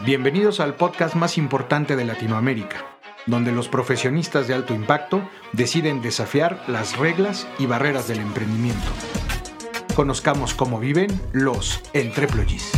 Bienvenidos al podcast más importante de Latinoamérica, donde los profesionistas de alto impacto deciden desafiar las reglas y barreras del emprendimiento. Conozcamos cómo viven los entreployees.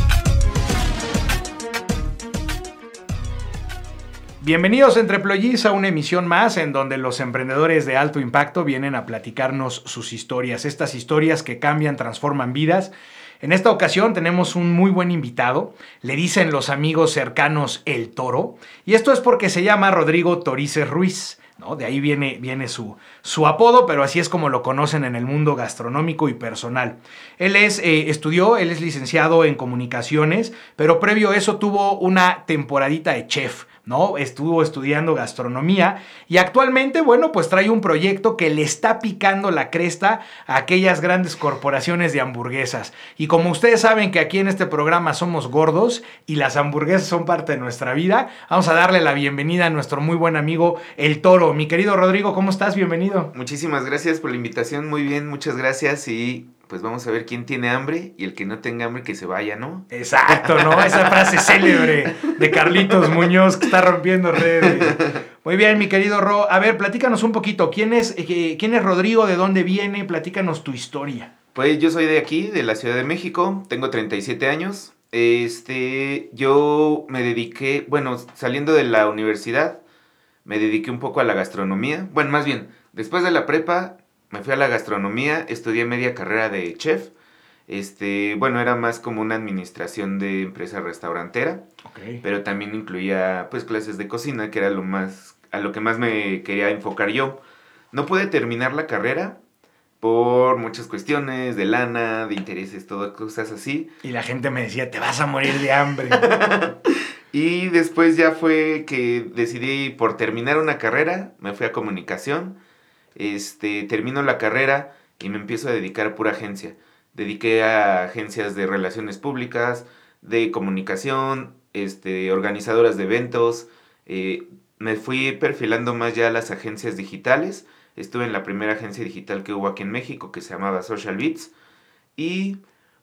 Bienvenidos Entreployees a una emisión más en donde los emprendedores de alto impacto vienen a platicarnos sus historias, estas historias que cambian, transforman vidas. En esta ocasión tenemos un muy buen invitado, le dicen los amigos cercanos el toro, y esto es porque se llama Rodrigo Torices Ruiz. ¿no? De ahí viene, viene su, su, apodo, pero así es como lo conocen en el mundo gastronómico y personal. Él es, eh, estudió, él es licenciado en comunicaciones, pero previo a eso tuvo una temporadita de chef. ¿No? Estuvo estudiando gastronomía y actualmente, bueno, pues trae un proyecto que le está picando la cresta a aquellas grandes corporaciones de hamburguesas. Y como ustedes saben que aquí en este programa somos gordos y las hamburguesas son parte de nuestra vida, vamos a darle la bienvenida a nuestro muy buen amigo El Toro. Mi querido Rodrigo, ¿cómo estás? Bienvenido. Muchísimas gracias por la invitación, muy bien, muchas gracias y pues vamos a ver quién tiene hambre y el que no tenga hambre que se vaya, ¿no? Exacto, ¿no? Esa frase célebre de Carlitos Muñoz que está rompiendo redes. Muy bien, mi querido Ro. A ver, platícanos un poquito. ¿Quién es, eh, ¿Quién es Rodrigo? ¿De dónde viene? Platícanos tu historia. Pues yo soy de aquí, de la Ciudad de México. Tengo 37 años. Este, yo me dediqué, bueno, saliendo de la universidad, me dediqué un poco a la gastronomía. Bueno, más bien, después de la prepa me fui a la gastronomía, estudié media carrera de chef. Este, bueno, era más como una administración de empresa restaurantera, pero también incluía pues clases de cocina, que era lo más a lo que más me quería enfocar yo. No pude terminar la carrera por muchas cuestiones de lana, de intereses, todas cosas así. Y la gente me decía, "Te vas a morir de hambre." y después ya fue que decidí por terminar una carrera, me fui a comunicación este, termino la carrera y me empiezo a dedicar a pura agencia. Dediqué a agencias de relaciones públicas, de comunicación, este, organizadoras de eventos. Eh, me fui perfilando más ya a las agencias digitales. Estuve en la primera agencia digital que hubo aquí en México, que se llamaba Social Beats. Y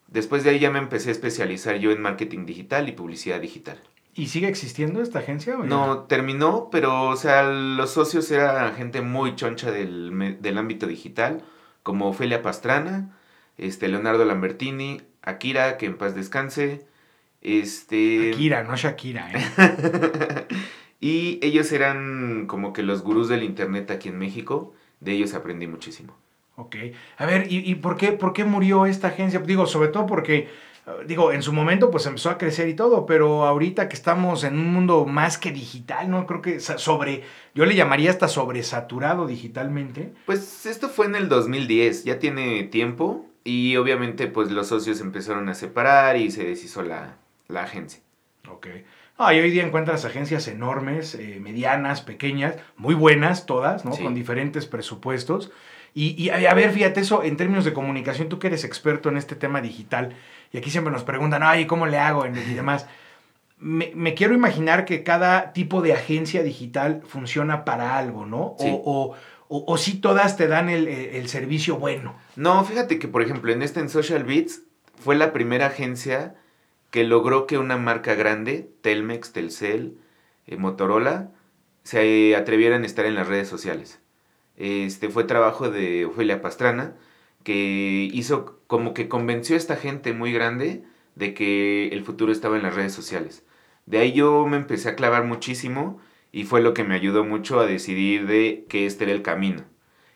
después de ahí ya me empecé a especializar yo en marketing digital y publicidad digital. ¿Y sigue existiendo esta agencia? no, terminó, pero, o sea, los socios eran gente muy choncha del, del ámbito digital, como Ofelia Pastrana, este, Leonardo Lambertini, Akira, que en paz descanse, este... Akira, no Shakira, ¿eh? y ellos eran como que los gurús del internet aquí en México, de ellos aprendí muchísimo. Ok. A ver, ¿y, y por, qué, por qué murió esta agencia? Digo, sobre todo porque digo, en su momento pues empezó a crecer y todo, pero ahorita que estamos en un mundo más que digital, ¿no? Creo que sobre, yo le llamaría hasta sobresaturado digitalmente. Pues esto fue en el 2010, ya tiene tiempo y obviamente pues los socios empezaron a separar y se deshizo la, la agencia. Ok. Ah, y hoy día encuentras agencias enormes, eh, medianas, pequeñas, muy buenas todas, ¿no? Con diferentes presupuestos. Y, y, a ver, fíjate eso, en términos de comunicación, tú que eres experto en este tema digital, y aquí siempre nos preguntan, ay, ¿cómo le hago? Y demás. Me, quiero imaginar que cada tipo de agencia digital funciona para algo, ¿no? O, o, si todas te dan el, servicio bueno. No, fíjate que, por ejemplo, en este en Social Beats fue la primera agencia que logró que una marca grande, Telmex, Telcel, eh, Motorola, se atrevieran a estar en las redes sociales. Este fue trabajo de Ofelia Pastrana, que hizo como que convenció a esta gente muy grande de que el futuro estaba en las redes sociales. De ahí yo me empecé a clavar muchísimo y fue lo que me ayudó mucho a decidir de que este era el camino.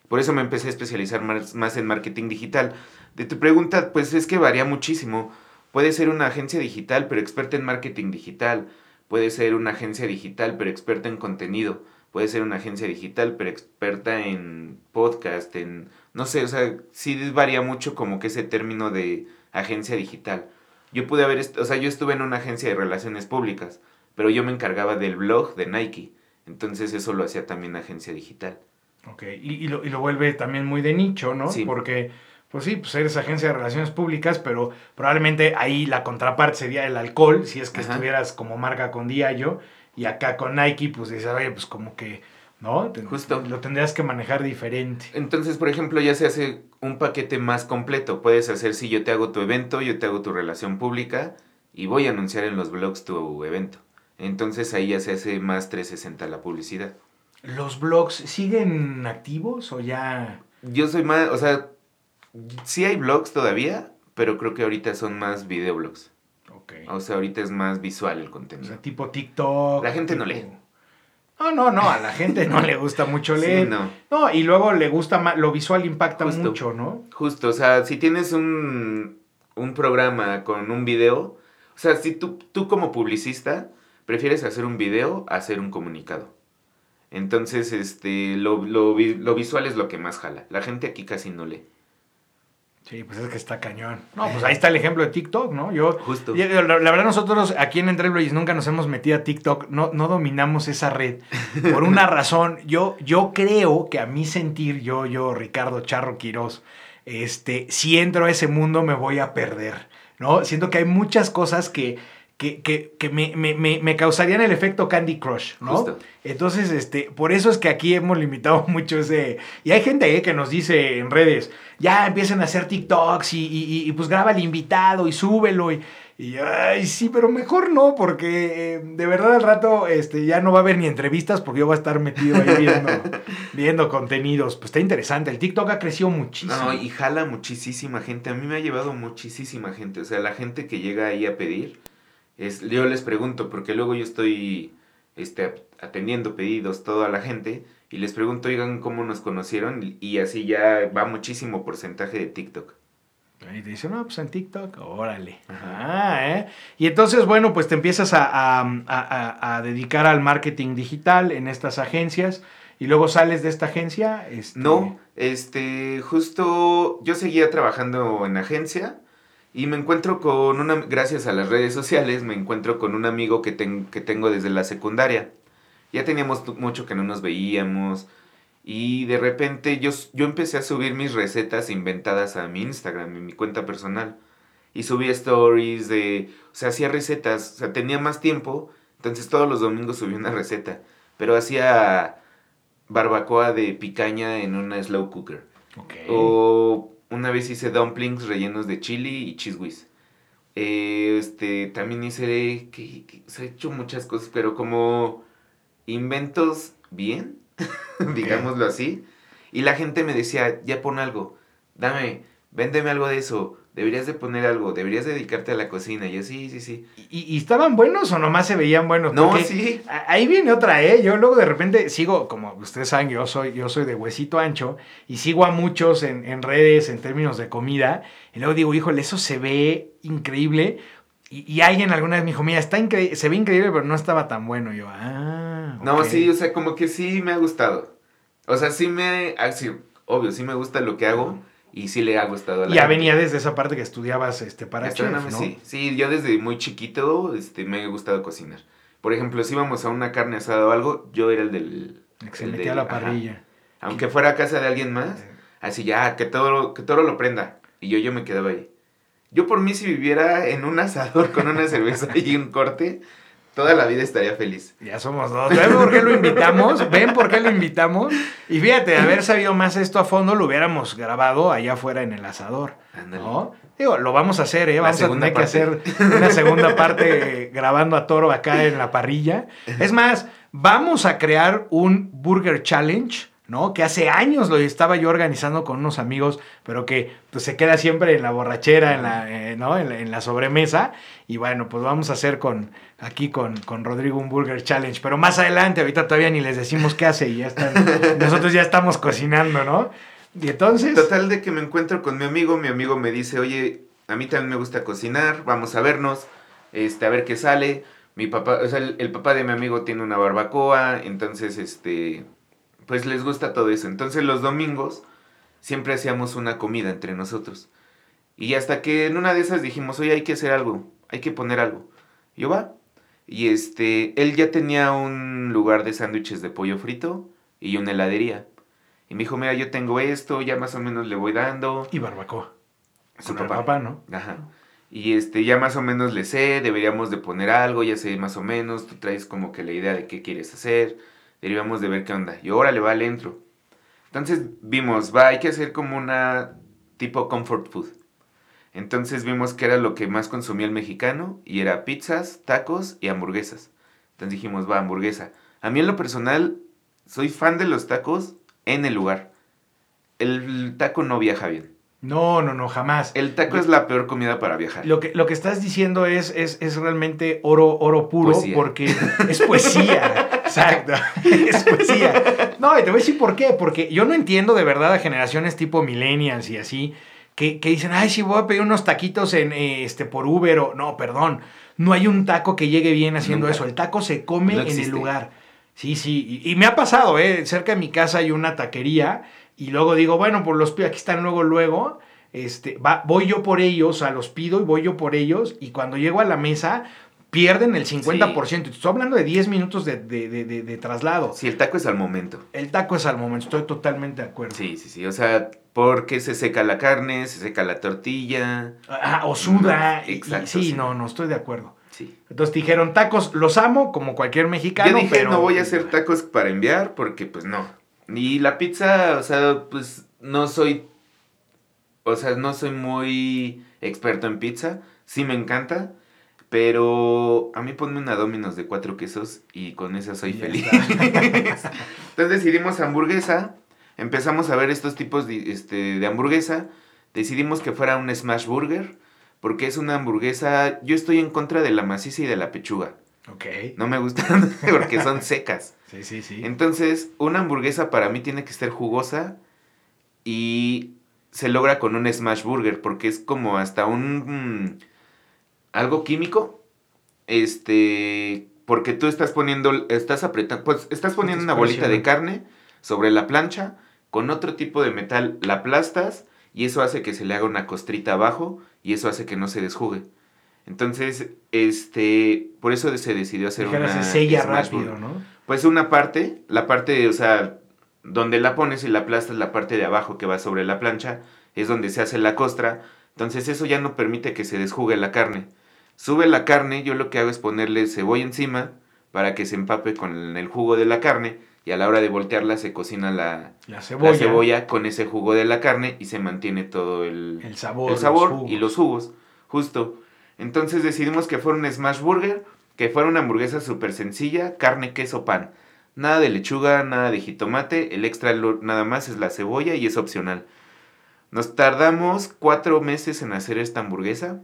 Por eso me empecé a especializar más, en marketing digital. De tu pregunta, pues es que varía muchísimo. Puede ser una agencia digital, pero experta en marketing digital. Puede ser una agencia digital, pero experta en contenido. Puede ser una agencia digital, pero experta en podcast, en no sé, o sea, sí varía mucho como que ese término de agencia digital. Yo pude haber, o sea, yo estuve en una agencia de relaciones públicas, pero yo me encargaba del blog de Nike. Entonces eso lo hacía también agencia digital. Ok, y, lo, y lo, vuelve también muy de nicho, ¿no? Sí. Porque, pues sí, pues eres agencia de relaciones públicas, pero probablemente ahí la contraparte sería el alcohol, si es que estuvieras como marca con Diallo, y acá con Nike, pues dices, oye, pues como que ¿no? Justo. Lo tendrías que manejar diferente. Entonces, por ejemplo, ya se hace un paquete más completo. Puedes hacer si yo te hago tu evento, yo te hago tu relación pública y voy a anunciar en los blogs tu evento. Entonces ahí ya se hace más 360 la publicidad. ¿Los blogs siguen activos o ya...? Yo soy más, o sea, sí hay blogs todavía, pero creo que ahorita son más videoblogs. Ok. O sea, ahorita es más visual el O contenido. sea, tipo TikTok. La gente no lee. No, no, no, a la gente no le gusta mucho Sí, leer. no. no. y luego le gusta más, lo visual impacta Justo. mucho, ¿no? Justo, o sea, si tienes un, un programa con un video, o sea, si tú, tú como publicista prefieres hacer un video a hacer un comunicado. Entonces, este, lo, lo, lo visual es lo que más jala. La gente aquí casi no lee. Sí, pues es que está cañón. No, pues ahí está el ejemplo de TikTok, ¿no? Yo, Justo. la, la verdad nosotros aquí en Entre nunca nos hemos metido a TikTok, no, no dominamos esa red. Por una razón, yo, yo creo que a mi sentir, yo, yo, Ricardo Charro Quirós, este, si entro a ese mundo me voy a perder, ¿no? Siento que hay muchas cosas que, que, que, que me, me, me, me causarían el efecto Candy Crush, ¿no? Justo. Entonces, este, por eso es que aquí hemos limitado mucho ese... Y hay gente eh, que nos dice en redes, ya empiecen a hacer TikToks y, y, y, y, pues graba el invitado y súbelo y... Y, ay, sí, pero mejor no, porque eh, de verdad al rato este, ya no va a haber ni entrevistas porque yo voy a estar metido ahí viendo, viendo contenidos. Pues está interesante. El TikTok ha crecido muchísimo. No, y jala muchísima gente. A mí me ha llevado muchísima gente. O sea, la gente que llega ahí a pedir, es, yo les pregunto, porque luego yo estoy este, atendiendo pedidos, toda la gente, y les pregunto, oigan, ¿cómo nos conocieron? Y, y así ya va muchísimo porcentaje de TikTok. Y te dicen, no, pues en TikTok, órale. Ah, ¿eh? Y entonces, bueno, pues te empiezas a, a, a, a, dedicar al marketing digital en estas agencias y luego sales de esta agencia. Este... No, este, justo yo seguía trabajando en agencia y me encuentro con una, gracias a las redes sociales, me encuentro con un amigo que, ten, que tengo desde la secundaria. Ya teníamos mucho que no nos veíamos, y de repente yo, yo empecé a subir mis recetas inventadas a mi Instagram, en mi cuenta personal. Y subía stories de... O sea, hacía recetas. O sea, tenía más tiempo. Entonces todos los domingos subía una receta. Pero hacía barbacoa de picaña en una slow cooker. Okay. O una vez hice dumplings rellenos de chili y whiz. Eh, este, también hice... Que, sea, he hecho muchas cosas, pero como inventos bien. digámoslo así. Y la gente me decía, ya pon algo, dame, véndeme algo de eso, deberías de poner algo, deberías dedicarte a la cocina. Y yo, sí, sí, sí. ¿Y, y estaban buenos o nomás se veían buenos? No, Porque sí. Ahí viene otra, ¿eh? Yo luego de repente sigo, como ustedes saben, yo soy, yo soy de huesito ancho y sigo a muchos en, en redes en términos de comida. Y luego digo, híjole, eso se ve increíble. Y, y, alguien alguna vez me dijo, mira, está se ve increíble, pero no estaba tan bueno. Y yo, ah. No, okay. sí, o sea, como que sí me ha gustado. O sea, sí me. Así, obvio, sí me gusta lo que hago y sí le ha gustado a la Ya gente. venía desde esa parte que estudiabas este, para chef, ¿no? Sí, sí, yo desde muy chiquito este, me ha gustado cocinar. Por ejemplo, si íbamos a una carne asada o algo, yo era el del. Se el metía del, a la parrilla. Ajá. Aunque fuera a casa de alguien más, así ya, que todo, que todo lo prenda. Y yo, yo me quedaba ahí. Yo por mí si viviera en un asador con una cerveza y un corte, toda la vida estaría feliz. Ya somos dos. ¿Ven por qué lo invitamos? ¿Ven por qué lo invitamos? Y fíjate, de haber sabido más esto a fondo, lo hubiéramos grabado allá afuera en el asador. Ándale. ¿no? Digo, lo vamos a hacer, ¿eh? Vamos a tener parte. que hacer una segunda parte grabando a toro acá en la parrilla. Es más, vamos a crear un Burger Challenge. ¿No? Que hace años lo estaba yo organizando con unos amigos, pero que pues, se queda siempre en la borrachera, en la, eh, ¿no? en la, en, la, sobremesa. Y bueno, pues vamos a hacer con aquí con, con Rodrigo un Burger Challenge. Pero más adelante, ahorita todavía ni les decimos qué hace y ya están, nosotros ya estamos cocinando, ¿no? Y entonces... Total de que me encuentro con mi amigo, mi amigo me dice, oye, a mí también me gusta cocinar, vamos a vernos, este, a ver qué sale. Mi papá, o sea, el, el papá de mi amigo tiene una barbacoa, entonces, este, pues les gusta todo eso. Entonces los domingos siempre hacíamos una comida entre nosotros. Y hasta que en una de esas dijimos, oye, hay que hacer algo, hay que poner algo. Y yo va. Y este, él ya tenía un lugar de sándwiches de pollo frito y una heladería. Y me dijo, mira, yo tengo esto, ya más o menos le voy dando. Y barbacoa. Su Con papá. papá, ¿no? Ajá. Y este, ya más o menos le sé, deberíamos de poner algo, ya sé más o menos, tú traes como que la idea de qué quieres hacer deberíamos de ver qué onda. Y órale, va, le entro. Entonces vimos, va, hay que hacer como una tipo comfort food. Entonces vimos que era lo que más consumía el mexicano y era pizzas, tacos y hamburguesas. Entonces dijimos, va, hamburguesa. A mí en lo personal, soy fan de los tacos en el lugar. El taco no viaja bien. No, no, no, jamás. El taco es la peor comida para viajar. Lo que, lo que estás diciendo es, es, es realmente oro, oro puro Poesía. porque es poesía. Exacto. Es poesía. No, y te voy a decir por qué. Porque yo no entiendo de verdad a generaciones tipo millennials y así que, que dicen, ay, sí, voy a pedir unos taquitos en, eh, este, por Uber o... No, perdón. No hay un taco que llegue bien haciendo Nunca. eso. El taco se come No en el lugar. Sí, sí. Y, y me ha pasado, ¿eh? Cerca de mi casa hay una taquería y luego digo, bueno, pues los pido, aquí están luego, luego. Este, va, voy yo por ellos, a los pido y voy yo por ellos. Y cuando llego a la mesa, pierden el 50%. Te Estoy hablando de 10 minutos de, de- de- de- traslado. Si el taco es al momento. El taco es al momento, estoy totalmente de acuerdo. Sí, sí, sí. O sea, porque se seca la carne, se seca la tortilla. Ah, o suda. y- Exacto, sí, sí. no, no estoy de acuerdo. Sí. Entonces dijeron, tacos, los amo, como cualquier mexicano. Yo dije, pero... no voy a hacer tacos para enviar porque pues no. Y la pizza, o sea, pues no soy, o sea, no soy muy experto en pizza. Sí me encanta, pero a mí ponme una Domino's de cuatro quesos y con esa soy Ya feliz. Entonces decidimos hamburguesa, empezamos a ver estos tipos de, este, de hamburguesa, decidimos que fuera un smash burger, porque es una hamburguesa, yo estoy en contra de la maciza y de la pechuga. Ok. No me gustan porque son secas. Sí, sí, sí. Entonces, una hamburguesa para mí tiene que ser jugosa y se logra con un smash burger porque es como hasta un mm, algo químico. Este, porque tú estás poniendo estás apretando, pues estás poniendo una bolita de carne sobre la plancha con otro tipo de metal la aplastas y eso hace que se le haga una costrita abajo y eso hace que no se desjugue. Entonces, este, por eso se decidió hacer Dijera, una se sella rápido, burger. ¿no? Pues una parte, la parte, o sea, donde la pones y la aplastas, la parte de abajo que va sobre la plancha, es donde se hace la costra. Entonces eso ya no permite que se desjugue la carne. Sube la carne, yo lo que hago es ponerle cebolla encima para que se empape con el jugo de la carne y a la hora de voltearla se cocina la, La la cebolla. cebolla. con ese jugo de la carne y se mantiene todo el, El sabor. el sabor y los jugos, justo. Entonces decidimos que fuera un smash burger, que fuera una hamburguesa súper sencilla, carne, queso, pan. Nada de lechuga, nada de jitomate, el extra nada más es la cebolla y es opcional. Nos tardamos cuatro meses en hacer esta hamburguesa.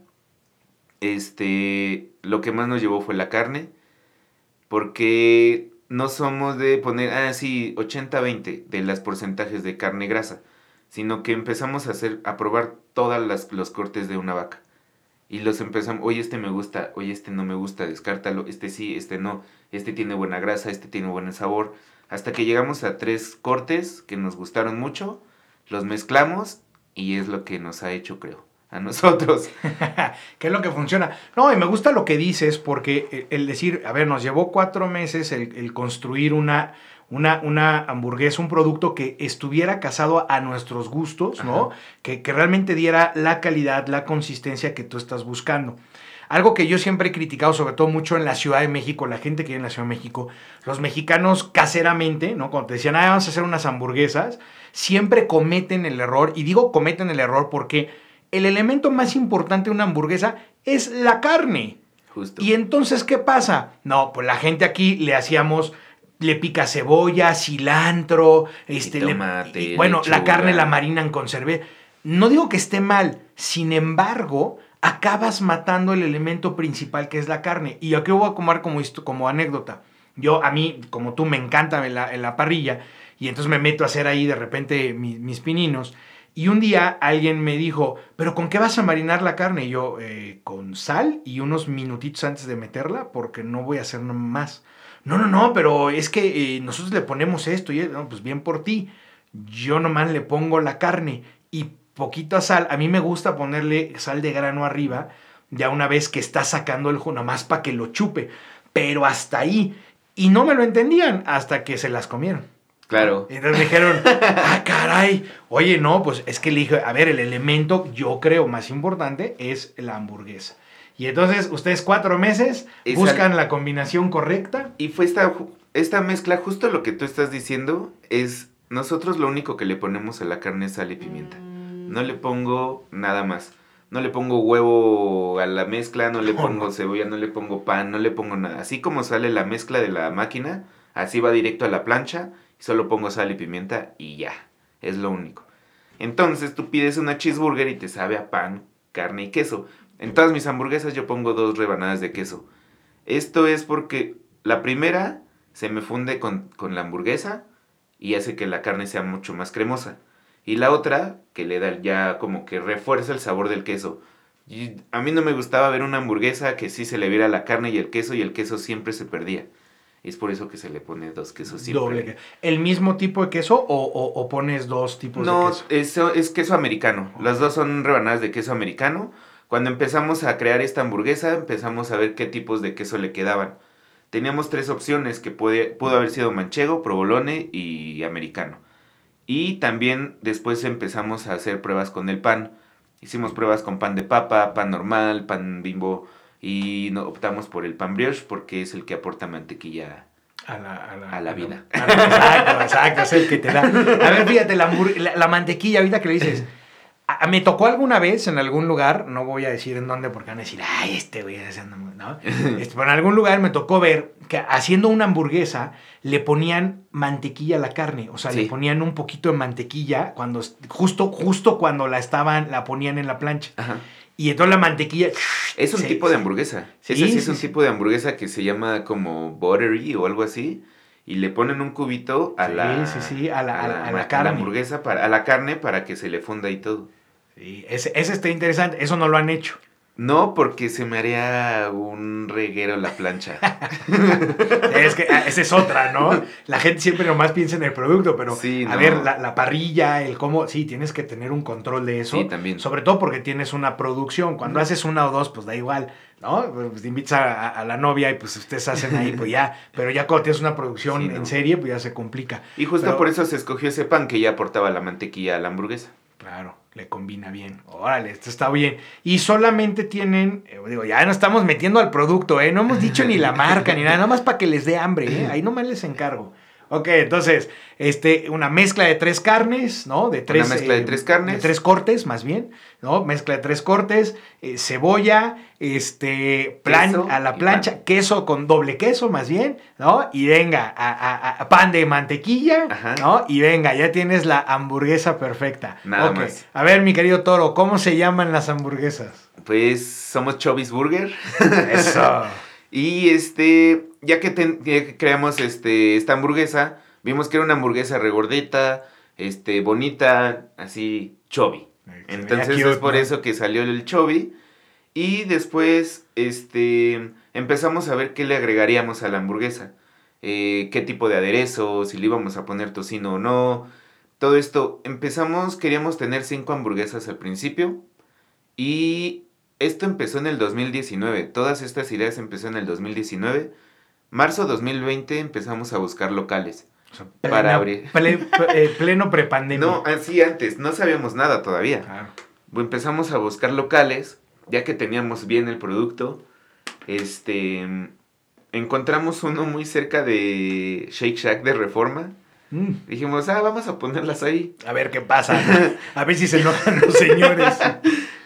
Este, lo que más nos llevó fue la carne, porque no somos de poner, ah, sí, 80-20 de las porcentajes de carne grasa, sino que empezamos a hacer, a probar todos los cortes de una vaca. Y los empezamos, oye, este me gusta, oye, este no me gusta, descártalo, este sí, este no, este tiene buena grasa, este tiene buen sabor. Hasta que llegamos a tres cortes que nos gustaron mucho, los mezclamos y es lo que nos ha hecho, creo, a nosotros. ¿Qué es lo que funciona? No, y me gusta lo que dices porque el- decir, a ver, nos llevó cuatro meses el construir una, una, una hamburguesa, un producto que estuviera casado a nuestros gustos, ¿no? Que, que realmente diera la calidad, la consistencia que tú estás buscando. Algo que yo siempre he criticado, sobre todo mucho en la Ciudad de México, la gente que vive en la Ciudad de México, los mexicanos caseramente, ¿no? Cuando te decían, ah, vamos a hacer unas hamburguesas, siempre cometen el error, y digo cometen el error porque el elemento más importante de una hamburguesa es la carne. Justo. Y entonces, ¿qué pasa? No, pues la gente aquí le hacíamos, le pica cebolla, cilantro, este, le- y, bueno, la carne la marinan con cerveza. No digo que esté mal, sin embargo, acabas matando el elemento principal que es la carne. Y aquí voy a comer como, esto, como anécdota. Yo, a mí, como tú, me encanta en la, en la parrilla, y entonces me meto a hacer ahí de repente mi- mis pininos. Y un día alguien me dijo, ¿pero con qué vas a marinar la carne? Y yo, "Eh, con sal y unos minutitos antes de meterla, porque no voy a hacer nada más. No, no, no, pero es que eh, nosotros le ponemos esto y no, pues bien por ti. Yo nomás le pongo la carne y poquita sal. A mí me gusta ponerle sal de grano arriba, ya una vez que está sacando el jugo, nomás para que lo chupe. Pero hasta ahí. Y no me lo entendían hasta que se las comieron. Claro. Y entonces me dijeron, ah, caray. Oye, no, pues es que le dije, a ver, el elemento, yo creo, más importante es la hamburguesa. Y entonces ustedes cuatro meses buscan la combinación correcta. Y fue esta, esta mezcla, justo lo que tú estás diciendo, es nosotros lo único que le ponemos a la carne es sal y pimienta. No le pongo nada más. no le pongo huevo a la mezcla, no le pongo cebolla, no le pongo pan, no le pongo nada. Así como sale la mezcla de la máquina, así va directo a la plancha, y solo pongo sal y pimienta y ya, es lo único. Entonces tú pides una cheeseburger y te sabe a pan, carne y queso. En todas mis hamburguesas yo pongo dos rebanadas de queso. Esto es porque la primera se me funde con, con la hamburguesa y hace que la carne sea mucho más cremosa. Y la otra, que le da ya como que refuerza el sabor del queso. Y a mí no me gustaba ver una hamburguesa que sí se le viera la carne y el queso y el queso siempre se perdía. Es por eso que se le pone dos quesos siempre. Doble. ¿El mismo tipo de queso o, o- o pones dos tipos No, de queso? eso es queso americano. Las dos son rebanadas de queso americano. Cuando empezamos a crear esta hamburguesa, empezamos a ver qué tipos de queso le quedaban. Teníamos tres opciones que puede, pudo haber sido manchego, provolone y americano. Y también después empezamos a hacer pruebas con el pan. Hicimos pruebas con pan de papa, pan normal, pan bimbo y no, optamos por el pan brioche porque es el que aporta mantequilla. A la, a la- A la vida. a la- exacto, exacto, es el que te da. A ver, fíjate, la- la mantequilla, ahorita que le dices. a- me tocó alguna vez en algún lugar, no voy a decir en dónde porque van a decir, ay, este güey, ese anda muy-", ¿no? Este, pero en algún lugar me tocó ver que haciendo una hamburguesa le ponían mantequilla a la carne, o sea, le Sí. ponían un poquito de mantequilla cuando justo justo cuando la estaban la ponían en la plancha. Ajá. Y entonces la mantequilla Es un se- tipo de hamburguesa. Sí, Ese sí es sí, un sí. tipo de hamburguesa que se llama como buttery o algo así. Y le ponen un cubito a Sí, la, sí, sí, a la- a la- a la ma- carne. hamburguesa, para, a la carne para que se le funda y todo. Sí, ese, ese está interesante, eso no lo han hecho. No, porque se me haría un reguero la plancha. Es que ah, esa es otra, ¿no? La gente siempre nomás piensa en el producto, pero Sí, a no. ver, la, la parrilla, el cómo, sí, tienes que tener un control de eso. Sí, también. Sobre todo porque tienes una producción. Cuando haces una o dos, pues da igual, ¿no? Pues te invitas a, a- la novia y pues ustedes hacen ahí, pues ya. Pero ya cuando tienes una producción Sí, no. en serie, pues ya se complica. Y justo Pero- por eso se escogió ese pan que ya aportaba la mantequilla a la hamburguesa. Claro, le combina bien. Órale, esto está bien. Y solamente tienen, eh, digo, ya no estamos metiendo al producto, ¿eh? No hemos dicho ni la marca ni nada, nada más para que les dé hambre, ¿eh? Ahí nomás les encargo. Ok, entonces, este, una mezcla de tres carnes, ¿no? De tres, eh, mezcla de tres carnes. De tres cortes, más bien, ¿no? Mezcla de tres cortes, eh, cebolla, este, plan, Queso a la plancha, queso con doble queso, más bien, ¿no? Y venga, a, a- a- pan de mantequilla, Ajá. ¿no? Y venga, ya tienes la hamburguesa perfecta. Nada más. A ver, mi querido Toro, ¿cómo se llaman las hamburguesas? Pues somos Chubby's Burger. Eso. Y este, ya que, ten- ya que creamos este, esta hamburguesa, vimos que era una hamburguesa regordita, este, bonita, así, chubby. Entonces es por eso que salió el chubby. Y después, este, empezamos a ver qué le agregaríamos a la hamburguesa. Eh, qué tipo de aderezo, si le íbamos a poner tocino o no. Todo esto, empezamos, queríamos tener cinco hamburguesas al principio. Y esto empezó en el 2019. Todas estas ideas empezó en el 2019. Marzo 2020 empezamos a buscar locales. Para abrir. ple- eh, pleno prepandemia. No, así antes, no sabíamos nada todavía. Claro. Empezamos a buscar locales, ya que teníamos bien el producto. Este, encontramos uno muy cerca de Shake Shack de Reforma. Mm, Dijimos, ah, vamos a ponerlas ahí. A ver qué pasa. A ver si se enojan los señores.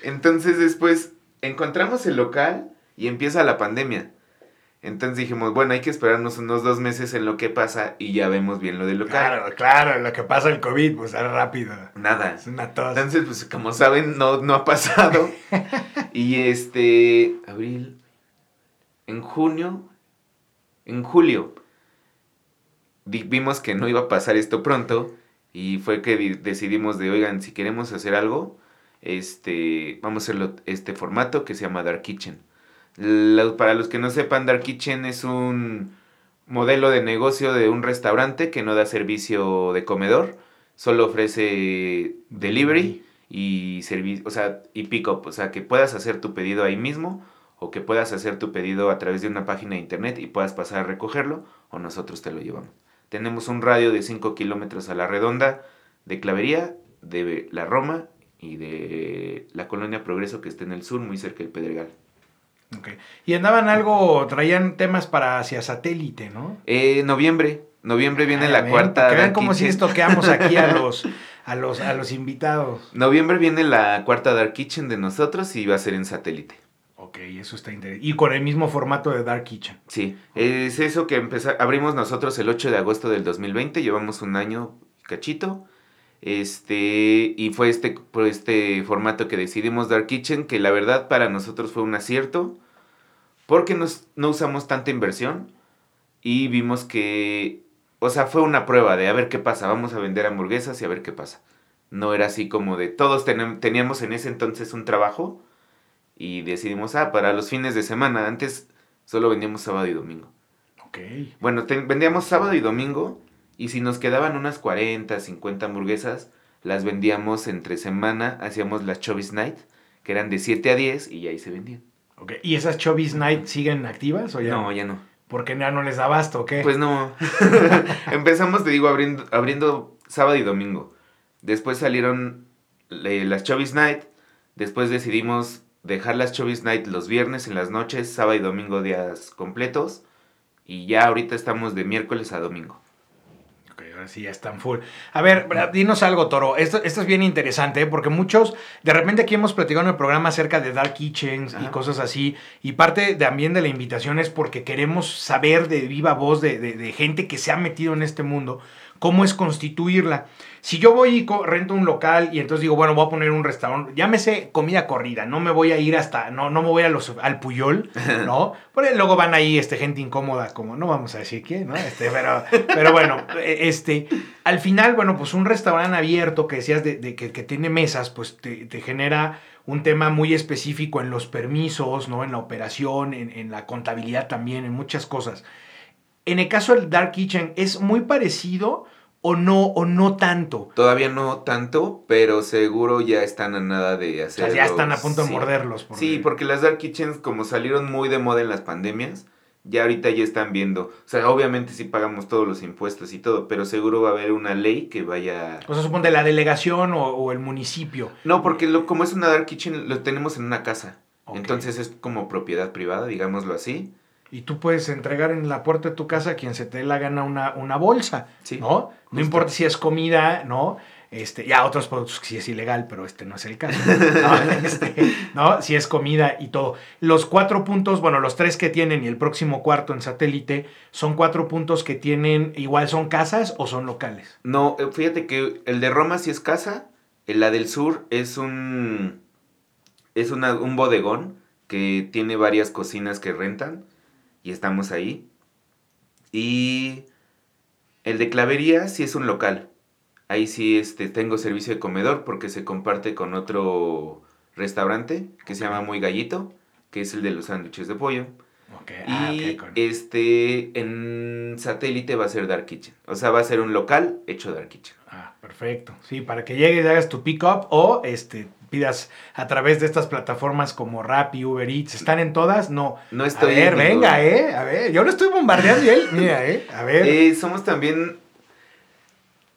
Entonces después encontramos el local y empieza la pandemia. Entonces dijimos, bueno, hay que esperarnos unos dos meses en lo que pasa y ya vemos bien lo del local. Claro, claro, lo que pasa el COVID, pues es rápido. Nada. Es una tos. Entonces, pues como saben, no, no ha pasado. y este, abril, en junio, en julio, vimos que no iba a pasar esto pronto y fue que di- decidimos de, oigan, si queremos hacer algo, este, vamos a hacerlo este formato que se llama Dark Kitchen. La- para los que no sepan, Dark Kitchen es un modelo de negocio de un restaurante que no da servicio de comedor, solo ofrece delivery y servicio, o sea, y pick up, o sea, que puedas hacer tu pedido ahí mismo o que puedas hacer tu pedido a través de una página de internet y puedas pasar a recogerlo o nosotros te lo llevamos. Tenemos un radio de 5 kilómetros a la redonda de Clavería, de la Roma y de la colonia Progreso que está en el sur, muy cerca del Pedregal. Ok. Y andaban algo, traían temas para hacia satélite, ¿no? Eh, noviembre, noviembre viene Ay, la cuarta. Que vean cómo si estoqueamos aquí a los, a los, a los invitados. Noviembre viene la cuarta Dark Kitchen de nosotros y va a ser en satélite. Ok, eso está interesante. Y con el mismo formato de Dark Kitchen. Sí, es eso que empezó, abrimos nosotros el 8 de agosto del 2020, llevamos un año cachito. Este, y fue este, por este formato que decidimos Dark Kitchen, que la verdad para nosotros fue un acierto, porque nos, no usamos tanta inversión y vimos que, o sea, fue una prueba de a ver qué pasa, vamos a vender hamburguesas y a ver qué pasa. No era así como de todos teníamos en ese entonces un trabajo y decidimos, ah, para los fines de semana, antes solo vendíamos sábado y domingo. Ok. Bueno, vendíamos sábado y domingo y si nos quedaban unas 40, 50 hamburguesas, las vendíamos entre semana, hacíamos las Chovis Night, que eran de 7 a 10 y ahí se vendían. Ok, ¿y esas Chovis Night siguen activas o ya? No, ya no. ¿Por qué ya no les da basto o qué? Pues no. Empezamos, te digo, abriendo, abriendo sábado y domingo. Después salieron las Chovis Night. Después decidimos dejar las Chovis Night los viernes en las noches, sábado y domingo días completos. Y ya ahorita estamos de miércoles a domingo sí ya están full. A ver, dinos algo, Toro. Esto, esto es bien interesante, porque muchos, de repente aquí hemos platicado en el programa acerca de dark kitchens y cosas así, y parte también de la invitación es porque queremos saber de viva voz de, de gente que se ha metido en este mundo, cómo es constituirla. Si yo voy y rento un local y entonces digo, bueno, voy a poner un restaurante, llámese comida corrida, no me voy a ir hasta, no, no me voy a los, al Puyol, ¿no? Porque luego van ahí este, gente incómoda, como, no vamos a decir quién, ¿no? Este, pero, pero bueno, e, este, al final, bueno, pues un restaurante abierto que decías de, que, tiene mesas, pues te, genera un tema muy específico en los permisos, ¿no? En la operación, en, en la contabilidad también, en muchas cosas. En el caso del Dark Kitchen, es muy parecido o no, o no tanto. Todavía no tanto, pero seguro ya están a nada de hacerlo. O sea, ya están a punto de morderlos. Sí, porque las dark kitchens como salieron muy de moda en las pandemias, ya ahorita ya están viendo. O sea, obviamente sí pagamos todos los impuestos y todo, pero seguro va a haber una ley que vaya... O sea, supone la delegación o, el municipio. No, porque lo, como es una dark kitchen, lo tenemos en una casa. Entonces es como propiedad privada, digámoslo así. Y tú puedes entregar en la puerta de tu casa a quien se te la gana una, una bolsa, ¿no? No importa si es comida, ¿no? Este, ya otros productos que sí es ilegal, pero este no es el caso. Este, ¿no? Si es comida y todo. Los cuatro puntos, bueno, los tres que tienen y el próximo cuarto en satélite, son cuatro puntos que tienen, igual son casas o son locales. No, eh, fíjate que el de Roma sí es casa, la del sur es un, es un bodegón que tiene varias cocinas que rentan y estamos ahí. Y el de clavería sí es un local. Ahí sí este, tengo servicio de comedor porque se comparte con otro restaurante que se llama Muy Gallito, que es el de los sándwiches de pollo. Ah, y este en satélite va a ser Dark Kitchen. O sea, va a ser un local hecho Dark Kitchen. Ah, perfecto. Sí, para que llegues y hagas tu pick up o este pidas a través de estas plataformas como Rappi, Uber Eats, ¿están en todas? No. No estoy. A ver, venga, ¿eh? A ver, yo lo estoy bombardeando y él, mira, ¿eh? A ver. Eh, somos también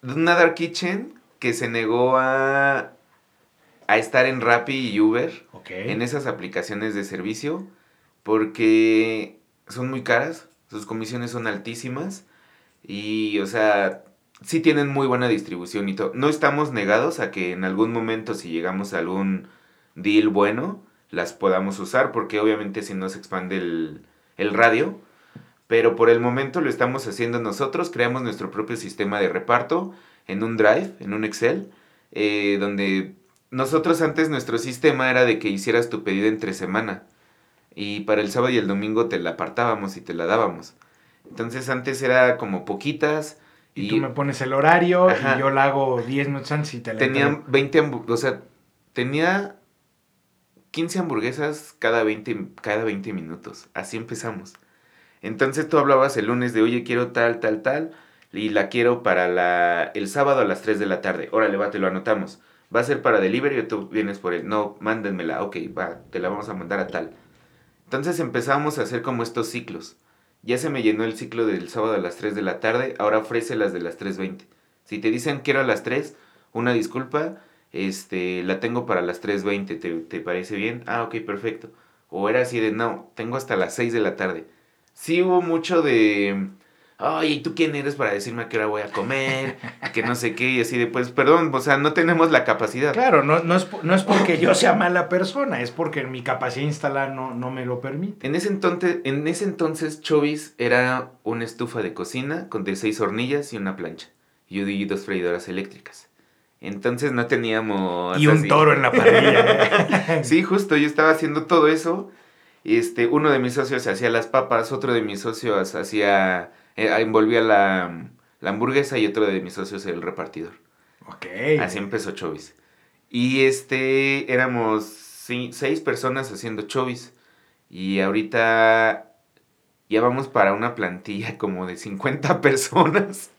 una Dark Kitchen que se negó a, a estar en Rappi y Uber. En esas aplicaciones de servicio porque son muy caras, sus comisiones son altísimas y, o sea, sí tienen muy buena distribución y todo. No estamos negados a que en algún momento, si llegamos a algún deal bueno, las podamos usar, porque obviamente si no se expande el, el radio. Pero por el momento lo estamos haciendo nosotros, creamos nuestro propio sistema de reparto en un Drive, en un Excel, eh, donde nosotros antes nuestro sistema era de que hicieras tu pedido entre semana y para el sábado y el domingo te la apartábamos y te la dábamos. Entonces antes era como poquitas, y, tú me pones el horario y yo la hago 10 minutos antes y te la Tenía 20 o sea, tenía 15 hamburguesas cada 20, cada 20 minutos. Así empezamos. Entonces tú hablabas el lunes de, oye, quiero tal, tal, tal, y la quiero para la, el sábado a las 3 de la tarde. Órale, va, te lo anotamos. Va a ser para delivery o tú vienes por él. No, mándenmela. Ok, va, te la vamos a mandar a tal. Entonces empezamos a hacer como estos ciclos. Ya se me llenó el ciclo del sábado a las 3 de la tarde, ahora ofrece las de las 3.20. Si te dicen quiero a las 3, una disculpa, este, la tengo para las 3.20, ¿te, ¿te parece bien? Ah, ok, perfecto. O era así de, no, tengo hasta las 6 de la tarde. Sí hubo mucho de, oye, ¿y tú quién eres para decirme a qué hora voy a comer? que no sé qué, y así de, pues, perdón, o sea, no tenemos la capacidad. Claro, no, no, es, no es porque yo sea mala persona, es porque mi capacidad instalada no, no me lo permite. En ese entonces, en ese entonces, Chovis era una estufa de cocina con de seis hornillas y una plancha. Y dos freidoras eléctricas. Entonces no teníamos... Y un toro en la parrilla. sí, justo, yo estaba haciendo todo eso. Este, uno de mis socios hacía las papas, otro de mis socios hacía, envolvía la, la, hamburguesa y otro de mis socios el repartidor. Ok. Así empezó Chovis. Y este, éramos seis personas haciendo Chovis. Y ahorita ya vamos para una plantilla como de 50 personas.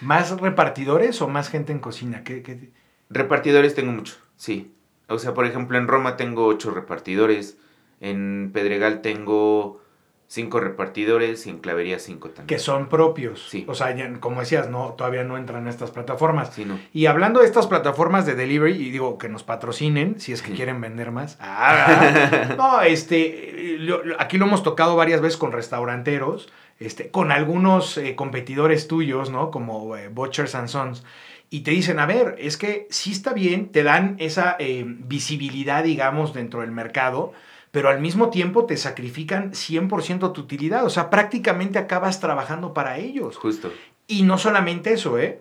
¿Más repartidores o más gente en cocina? ¿Qué, Repartidores tengo mucho, sí. O sea, por ejemplo, en Roma tengo ocho repartidores. En Pedregal tengo cinco repartidores y en Clavería cinco también. Que son propios. Sí. O sea, como decías, no, todavía no entran a estas plataformas. Sí, no. Y hablando de estas plataformas de delivery, y digo que nos patrocinen, si es que quieren vender más. Ah, no, este, aquí lo hemos tocado varias veces con restauranteros este, con algunos eh, competidores tuyos, ¿no? Como eh, Butchers and Sons, y te dicen, a ver, es que sí está bien, te dan esa eh, visibilidad, digamos, dentro del mercado, pero al mismo tiempo te sacrifican 100% tu utilidad, o sea, prácticamente acabas trabajando para ellos. Justo. Y no solamente eso, ¿eh?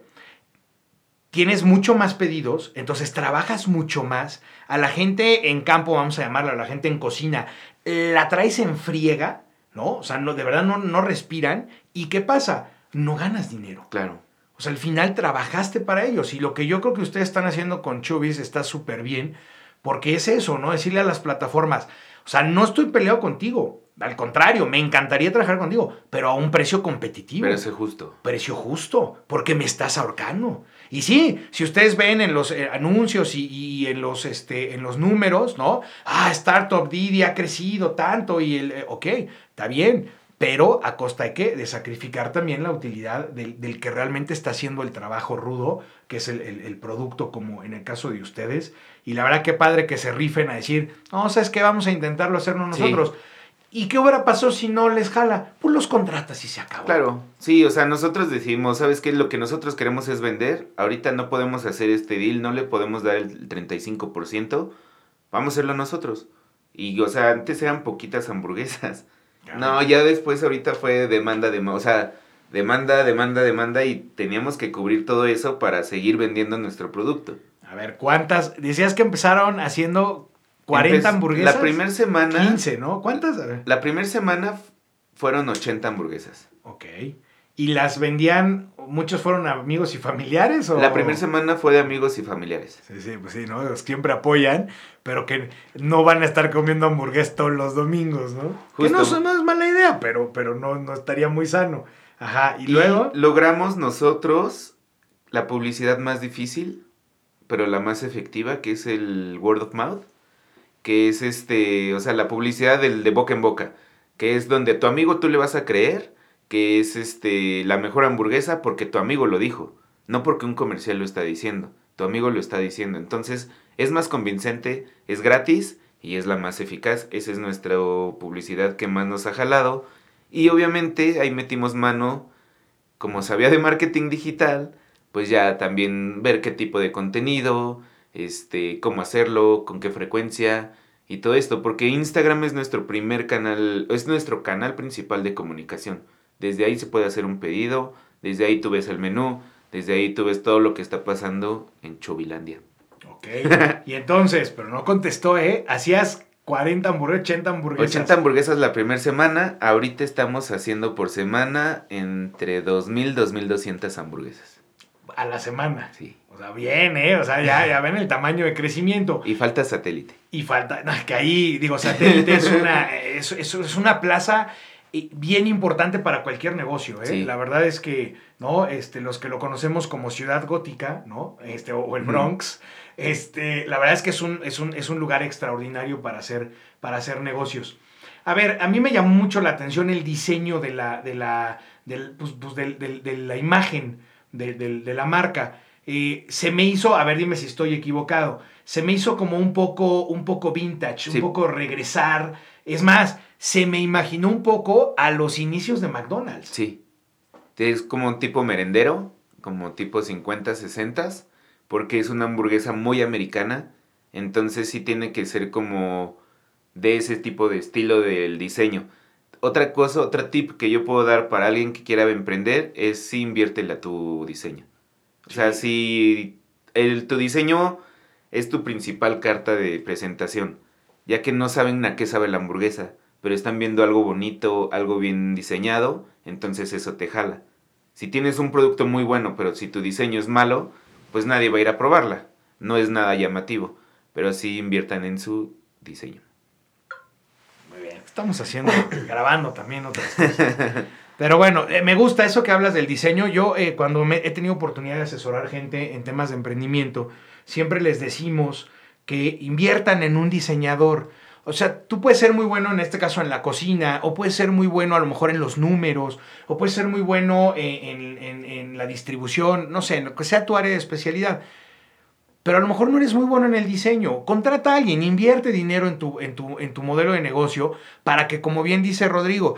Tienes mucho más pedidos, entonces trabajas mucho más. A la gente en campo, vamos a llamarla, a la gente en cocina, la traes en friega ¿no? O sea, no, de verdad no, no respiran. ¿Y qué pasa? No ganas dinero. Claro. O sea, al final trabajaste para ellos. Y lo que yo creo que ustedes están haciendo con Chubis está súper bien, porque es eso, ¿no? Decirle a las plataformas, o sea, no estoy peleado contigo. Al contrario, me encantaría trabajar contigo, pero a un precio competitivo. Precio justo. Precio justo, porque me estás ahorcando. Y sí, si ustedes ven en los eh, anuncios y, en, los, este, en los números, ¿no? Ah, Startup Didi ha crecido tanto y el, eh, ok, está bien, pero a costa de qué? De sacrificar también la utilidad del, que realmente está haciendo el trabajo rudo, que es el, producto como en el caso de ustedes. Y la verdad que padre que se rifen a decir, no, ¿sabes qué? Vamos a intentarlo hacernos nosotros. ¿Y qué hubiera pasado si no les jala? Pues los contratas y se acabó. Claro, sí, o sea, nosotros decimos, ¿sabes qué? Lo que nosotros queremos es vender. Ahorita no podemos hacer este deal, no le podemos dar el 35%. Vamos a hacerlo nosotros. Y, o sea, antes eran poquitas hamburguesas. No, ya después ahorita fue demanda, de, o sea, demanda, demanda, demanda y teníamos que cubrir todo eso para seguir vendiendo nuestro producto. A ver, ¿cuántas? Decías que empezaron haciendo 40 hamburguesas. La primera semana. 15, ¿no? ¿Cuántas? La primera semana fueron 80 hamburguesas. Ok. ¿Y las vendían, muchos fueron amigos y familiares? O? La primera semana fue de amigos y familiares. Sí, sí, pues sí, ¿no? siempre apoyan, pero que no van a estar comiendo hamburguesas todos los domingos, ¿no? Que no, no, es mala idea, pero, pero no, no estaría muy sano. Ajá, y, luego... Logramos nosotros la publicidad más difícil, pero la más efectiva, que es el word of mouth, que es este, o sea, la publicidad del de boca en boca, que es donde tu amigo tú le vas a creer que es este la mejor hamburguesa porque tu amigo lo dijo, no porque un comercial lo está diciendo, tu amigo lo está diciendo. Entonces, es más convincente, es gratis y es la más eficaz. Esa es nuestra publicidad que más nos ha jalado. Y obviamente ahí metimos mano, como sabía de marketing digital, pues ya también ver qué tipo de contenido, este, cómo hacerlo, con qué frecuencia y todo esto, porque Instagram es nuestro primer canal, es nuestro canal principal de comunicación. Desde ahí se puede hacer un pedido, desde ahí tú ves el menú, desde ahí tú ves todo lo que está pasando en Chovilandia. Ok. y entonces, pero no contestó, ¿eh? Hacías 40 hamburguesas, 80 hamburguesas. 80 hamburguesas la primera semana. Ahorita estamos haciendo por semana entre 2.000 y 2.200 hamburguesas. A la semana. Sí. O sea, bien, ¿eh? O sea, ya, ya ven el tamaño de crecimiento. Y falta satélite. Y falta, no, que ahí, digo, satélite es una, es, es una plaza bien importante para cualquier negocio. ¿eh? La verdad es que ¿no? este, los que lo conocemos como ciudad gótica ¿no? este, o, el Bronx, este, la verdad es que es un, es un, es un lugar extraordinario para hacer, para hacer negocios. A ver, a mí me llamó mucho la atención el diseño de la, de la, pues, pues, de la imagen de, la marca. Eh, se me hizo, a ver, dime si estoy equivocado, se me hizo como un poco, un poco vintage, un poco regresar. Es más, se me imaginó un poco a los inicios de McDonald's. Sí. Es como un tipo merendero, como tipo 50, 60, porque es una hamburguesa muy americana. Entonces sí tiene que ser como de ese tipo de estilo del diseño. Otra cosa, otro tip que yo puedo dar para alguien que quiera emprender es si inviértele a tu diseño. O sea, si el, tu diseño es tu principal carta de presentación, ya que no saben a qué sabe la hamburguesa, pero están viendo algo bonito, algo bien diseñado, entonces eso te jala. Si tienes un producto muy bueno, pero si tu diseño es malo, pues nadie va a ir a probarla. No es nada llamativo, pero sí inviertan en su diseño. Muy bien, estamos haciendo, grabando también otras cosas. Pero bueno, eh, me gusta eso que hablas del diseño. Yo eh, cuando me, he tenido oportunidad de asesorar gente en temas de emprendimiento, siempre les decimos que inviertan en un diseñador. O sea, tú puedes ser muy bueno en este caso en la cocina, o puedes ser muy bueno a lo mejor en los números, o puedes ser muy bueno en, en, la distribución, no sé, en lo que sea tu área de especialidad. Pero a lo mejor no eres muy bueno en el diseño. Contrata a alguien, invierte dinero en tu, en tu, en tu modelo de negocio para que, como bien dice Rodrigo,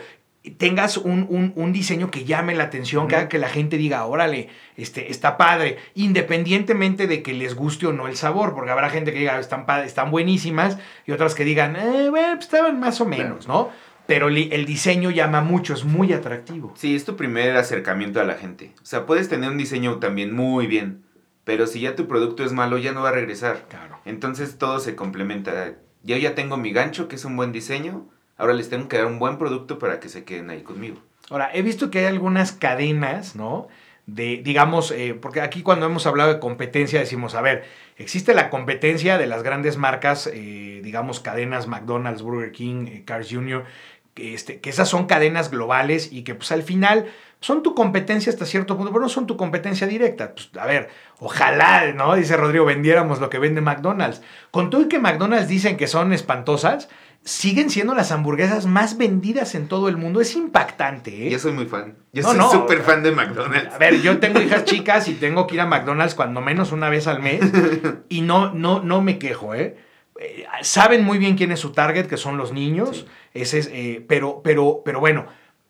tengas un, diseño que llame la atención, que haga que la gente diga, órale, este, está padre, independientemente de que les guste o no el sabor, porque habrá gente que diga, están, están buenísimas, y otras que digan, eh, bueno, pues estaban más o menos, ¿no? Pero el diseño llama mucho, es muy atractivo. Sí, es tu primer acercamiento a la gente. O sea, puedes tener un diseño también muy bien, pero si ya tu producto es malo, ya no va a regresar. Claro. Entonces todo se complementa. Yo ya tengo mi gancho, que es un buen diseño, Ahora les tengo que dar un buen producto para que se queden ahí conmigo. Ahora, he visto que hay algunas cadenas, ¿no? De, digamos, eh, porque aquí cuando hemos hablado de competencia decimos, a ver, existe la competencia de las grandes marcas, eh, digamos, cadenas McDonald's, Burger King, eh, Cars Jr., que, este, que esas son cadenas globales y que pues al final son tu competencia hasta cierto punto, pero no son tu competencia directa. Pues, a ver, ojalá, ¿no? Dice Rodrigo, vendiéramos lo que vende McDonald's. Con todo y que McDonald's dicen que son espantosas, siguen siendo las hamburguesas más vendidas en todo el mundo. Es impactante, ¿eh? Yo soy muy fan. Yo soy súper fan de McDonald's. A ver, yo tengo hijas chicas y tengo que ir a McDonald's cuando menos una vez al mes y no, no, no me quejo, ¿eh? eh saben muy bien quién es su target, que son los niños. Ese es, eh, pero, pero, pero bueno,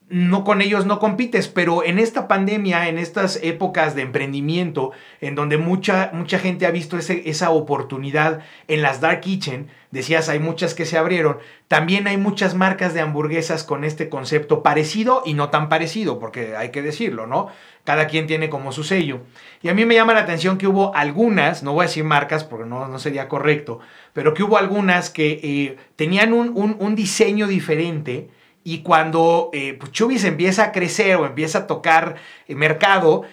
no con ellos no compites, pero en esta pandemia, en estas épocas de emprendimiento, en donde mucha, mucha gente ha visto esa oportunidad en las Dark Kitchen, decías, hay muchas que se abrieron, también hay muchas marcas de hamburguesas con este concepto parecido y no tan parecido, porque hay que decirlo, ¿no? Cada quien tiene como su sello. Y a mí me llama la atención que hubo algunas, no voy a decir marcas porque no, no sería correcto, pero que hubo algunas que eh, tenían un, un diseño diferente, y cuando eh, pues, Chubis empieza a crecer o empieza a tocar eh, mercado,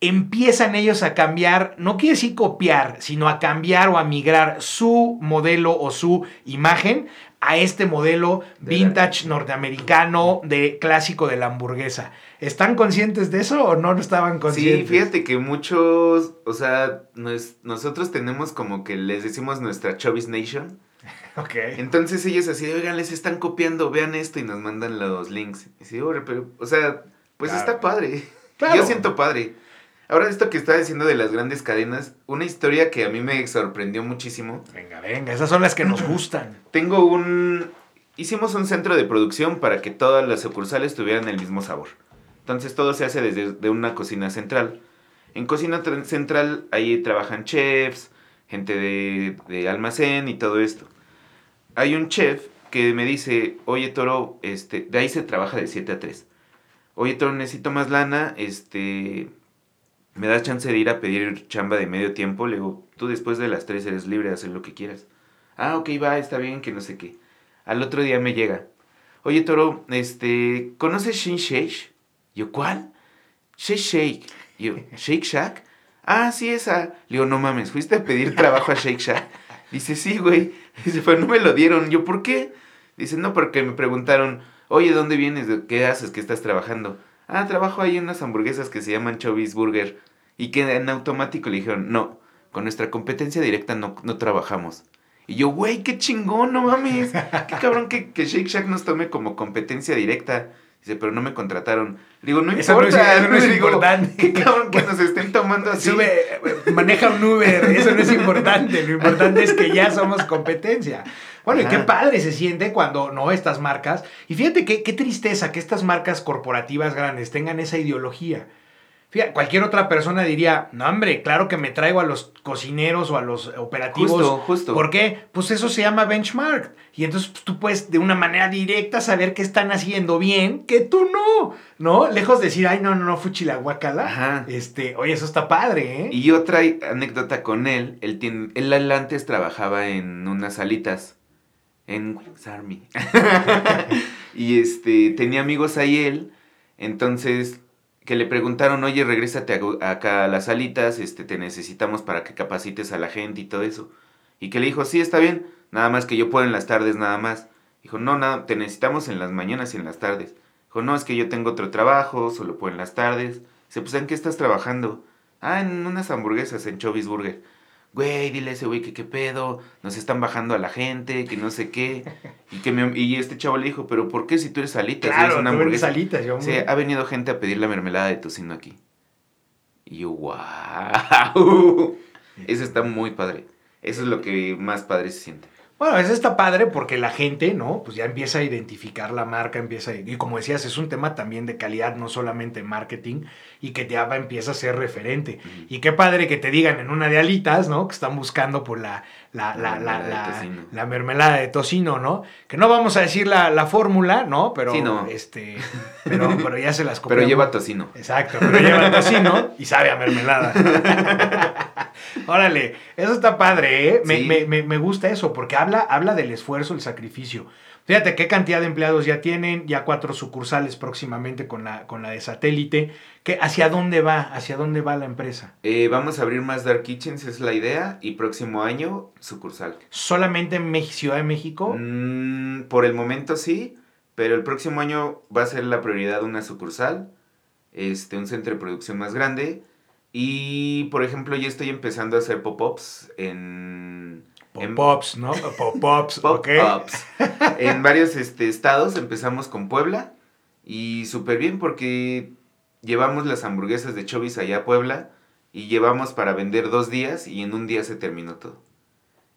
empiezan ellos a cambiar, no quiere decir copiar, sino a cambiar o a migrar su modelo o su imagen a este modelo vintage norteamericano de clásico de la hamburguesa. ¿Están conscientes de eso o no estaban conscientes? Sí, fíjate que muchos, o sea, nosotros tenemos como que les decimos nuestra Chubis Nation Ok. Entonces ellos así, oigan, les están copiando, vean esto y nos mandan los links. Y sí, pero, o sea, pues está padre. Yo siento padre. Ahora esto que estaba diciendo de las grandes cadenas, una historia que a mí me sorprendió muchísimo. Venga, venga, esas son las que nos gustan. Tengo un... Hicimos un centro de producción para que todas las sucursales tuvieran el mismo sabor. Entonces todo se hace desde una cocina central. En cocina central ahí trabajan chefs, gente de, de almacén y todo esto hay un chef que me dice, oye Toro, este, de ahí se trabaja de 7 a 3. Oye Toro, necesito más lana, este, me das chance de ir a pedir chamba de medio tiempo. Le digo, tú después de las 3 eres libre de hacer lo que quieras. Ah, ok, va, está bien, que no sé qué. Al otro día me llega, oye Toro, este, ¿conoces Shin Shake? Yo, ¿cuál? Shake Shake. Yo, ¿Shake Shack? Ah, sí, esa. Le digo, no mames, ¿fuiste a pedir trabajo a Shake Shack? Dice, sí, güey. Dice, pero no me lo dieron. Yo, ¿por qué? Dice, no, porque me preguntaron, oye, ¿dónde vienes? ¿Qué haces? ¿Qué estás trabajando? Ah, trabajo ahí en unas hamburguesas que se llaman Chubby's Burger. Y que en automático le dijeron, no, con nuestra competencia directa no, no trabajamos. Y yo, güey, qué chingón, no mames. Qué cabrón que, que Shake Shack nos tome como competencia directa. Dice, pero no me contrataron. Digo, no importa. No es, no es importante. Qué cabrón que nos estén tomando así. maneja un Uber, eso no es importante. Lo importante es que ya somos competencia. Bueno, y qué padre se siente cuando, ¿no? Estas marcas. Y fíjate qué, qué tristeza que estas marcas corporativas grandes tengan esa ideología. Fíjate, cualquier otra persona diría, no, hombre, claro que me traigo a los cocineros o a los operativos. Justo, justo. ¿Por qué? Pues eso se llama benchmark. Y entonces pues, tú puedes de una manera directa saber qué están haciendo bien, que tú no, ¿no? Lejos de decir, ay, no, no, no, fuchi la guacala. Ajá. Este, oye, eso está padre, ¿eh? Y otra anécdota con él, él, tiene, él antes trabajaba en unas salitas en Army. y este, tenía amigos ahí él, entonces que le preguntaron, oye, regrésate acá a las salitas, este, te necesitamos para que capacites a la gente y todo eso. Y que le dijo, sí, está bien, nada más que yo puedo en las tardes nada más. Dijo, no, nada, te necesitamos en las mañanas y en las tardes. Dijo, no, es que yo tengo otro trabajo, solo puedo en las tardes. Dice, pues, ¿en qué estás trabajando? Ah, en unas hamburguesas, en Chovis Burger. Güey, dile a ese güey que qué pedo, nos están bajando a la gente, que no sé qué. Y que me- y este chavo le dijo, pero ¿por qué si tú eres alitas? claro, eres una tú vendes hamburguesa? alitas, yo Sí, ha venido gente a pedir la mermelada de tocino aquí. Y yo, wow. Eso está muy padre. Eso es lo que más padre se siente. Bueno, eso está padre porque la gente, ¿no? Pues ya empieza a identificar la marca, empieza a... Y como decías, es un tema también de calidad, no solamente marketing, y que ya va, empieza a ser referente. Y qué padre que te digan en una de alitas, ¿no? Que están buscando por la, la, la, la, mermelada de la- tocino. la mermelada de tocino, ¿no? Que no vamos a decir la, la fórmula, ¿no? Pero, Sí, no. este, pero, pero ya se las Pero copiamos. lleva tocino. Exacto, pero lleva tocino y sabe a mermelada. Órale, eso está padre, ¿eh? Me, Sí. me- me- me gusta eso, porque habla, habla del esfuerzo, el sacrificio. Fíjate qué cantidad de empleados ya tienen, ya cuatro sucursales próximamente con la, con la de satélite. ¿Qué, ¿Hacia dónde va? ¿Hacia dónde va la empresa? Eh, vamos a abrir más Dark Kitchens, es la idea. Y próximo año, sucursal. ¿Solamente en Ciudad de México? Mm, por el momento sí, pero el próximo año va a ser la prioridad una sucursal, este, un centro de producción más grande. Y, por ejemplo, yo estoy empezando a hacer pop-ups en... Pop-ups, ¿no? Pop-ups, ok. Pop-ups. en varios este, estados. Empezamos con Puebla. Y súper bien porque llevamos las hamburguesas de Chovis allá a Puebla. Y llevamos para vender dos días y en un día se terminó todo.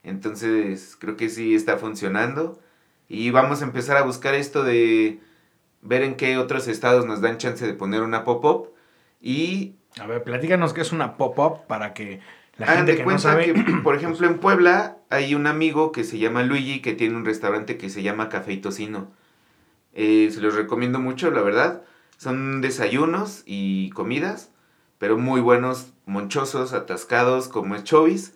Entonces creo que sí está funcionando. Y vamos a empezar a buscar esto de ver en qué otros estados nos dan chance de poner una pop-up. Y A ver, platícanos qué es una pop-up para que la Hagan gente de que no cuenta sabe... que, por ejemplo, en Puebla hay un amigo que se llama Luigi que tiene un restaurante que se llama Café y Tocino. Eh, se los recomiendo mucho, la verdad. Son desayunos y comidas, pero muy buenos, monchosos, atascados, como es Chovis.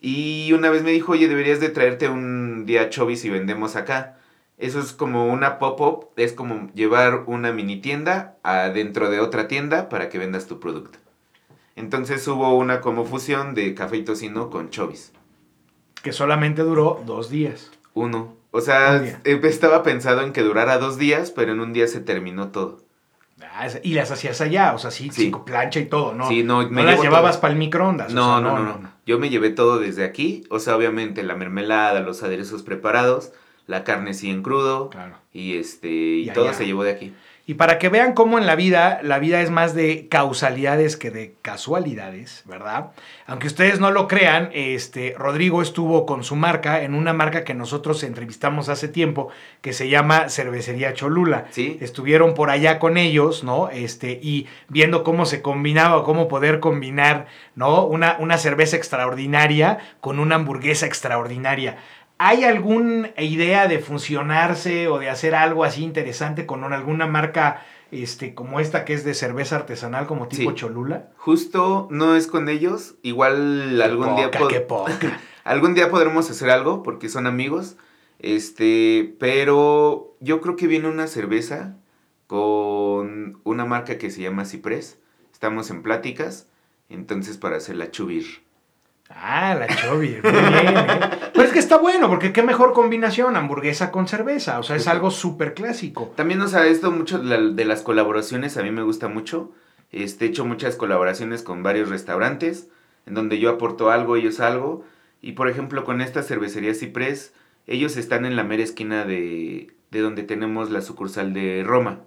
Y una vez me dijo, oye, deberías de traerte un día Chovis y vendemos acá. Eso es como una pop-up, es como llevar una mini tienda adentro de otra tienda para que vendas tu producto. Entonces hubo una como fusión de café y tocino con chovis. que solamente duró dos días. Uno. O sea, eh, estaba pensado en que durara dos días, pero en un día se terminó todo. Ah, y las hacías allá, o sea, sí, Sí. plancha y todo, ¿no? Sí, no, no las llevabas todo. para el microondas. o No, no, no, no, Yo me llevé todo desde aquí. O sea, obviamente la mermelada, los aderezos preparados, la carne sí en crudo. Claro. Y este, y, Y todo allá. se llevó de aquí. Y para que vean cómo en la vida, la vida es más de causalidades que de casualidades, ¿verdad? Aunque ustedes no lo crean, este, Rodrigo estuvo con su marca en una marca que nosotros entrevistamos hace tiempo, que se llama Cervecería Cholula. Sí. Estuvieron por allá con ellos, ¿no? Este, y viendo cómo se combinaba cómo poder combinar, ¿no? Una, una cerveza extraordinaria con una hamburguesa extraordinaria. ¿Hay alguna idea de funcionarse o de hacer algo así interesante con una- alguna marca este, como esta que es de cerveza artesanal como tipo Sí. Cholula? Justo no es con ellos. Igual algún día Poca, pod- qué poca. Algún día podremos hacer algo porque son amigos. Este, pero yo creo que viene una cerveza con una marca que se llama Ciprés. Estamos en pláticas, entonces para hacer la chubir. Ah, la Chovir, muy bien, ¿eh? Pero es que está bueno, porque qué mejor combinación, hamburguesa con cerveza, o sea, es algo súper clásico. También, o sea, esto mucho de las colaboraciones a mí me gusta mucho. Este, he hecho muchas colaboraciones con varios restaurantes, en donde yo aporto algo, ellos algo. Y por ejemplo, con esta cervecería Ciprés, ellos están en la mera esquina de, de donde tenemos la sucursal de Roma.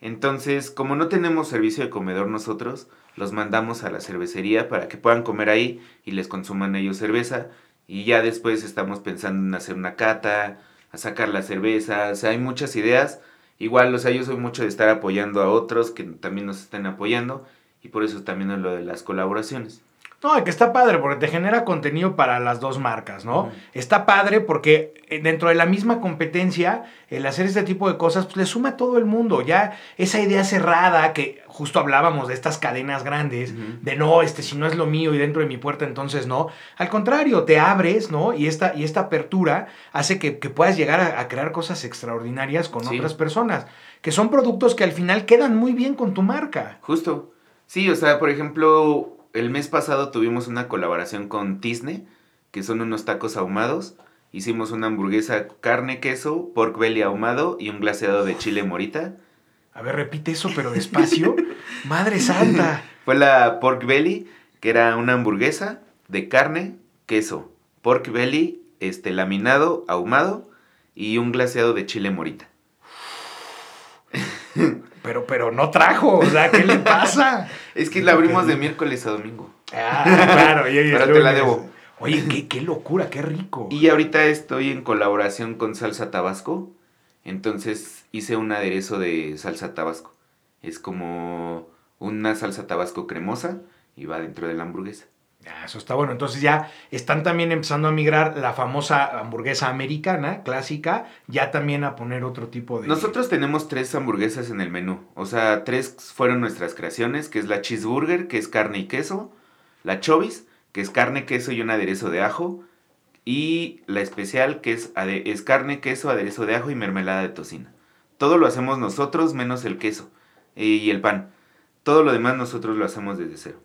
Entonces, como no tenemos servicio de comedor nosotros, los mandamos a la cervecería para que puedan comer ahí y les consuman ellos cerveza. Y ya después estamos pensando en hacer una cata, a sacar la cerveza, o sea, hay muchas ideas. Igual, o sea, yo soy mucho de estar apoyando a otros que también nos estén apoyando y por eso también es lo de las colaboraciones. No, que está padre porque te genera contenido para las dos marcas, ¿no? Está padre porque eh, dentro de la misma competencia, el hacer este tipo de cosas, pues le suma a todo el mundo. Ya esa idea cerrada que justo hablábamos de estas cadenas grandes, de no, este, si no es lo mío y dentro de mi puerta, entonces no. Al contrario, te abres, ¿no? Y esta, y esta apertura hace que, puedas llegar a, crear cosas extraordinarias con otras personas, que son productos que al final quedan muy bien con tu marca. Justo. Sí, o sea, por ejemplo, el mes pasado tuvimos una colaboración con Disney, que son unos tacos ahumados. Hicimos una hamburguesa carne, queso, pork belly ahumado y un glaseado de chile morita. A ver, repite eso, pero despacio. Madre santa. Fue la pork belly, que era una hamburguesa de carne, queso, pork belly, este laminado, ahumado y un glaseado de chile morita. Pero, pero no trajo, o sea, ¿qué le pasa? es que la abrimos de miércoles a domingo. Ah, claro, y Pero te la debo. Oye, qué, qué locura, qué rico. Y ahorita estoy en colaboración con Salsa Tabasco. Entonces hice un aderezo de salsa tabasco. Es como una salsa tabasco cremosa y va dentro de la hamburguesa. Ah, eso está bueno. Entonces ya están también empezando a migrar la famosa hamburguesa americana, clásica, ya también a poner otro tipo de... Nosotros tenemos tres hamburguesas en el menú. O sea, tres fueron nuestras creaciones, que es la cheeseburger, que es carne y queso, la chovis, que es carne, queso y un aderezo de ajo, y la especial, que es, es carne, queso, aderezo de ajo y mermelada de tocina. Todo lo hacemos nosotros menos el queso eh, y el pan. Todo lo demás nosotros lo hacemos desde cero.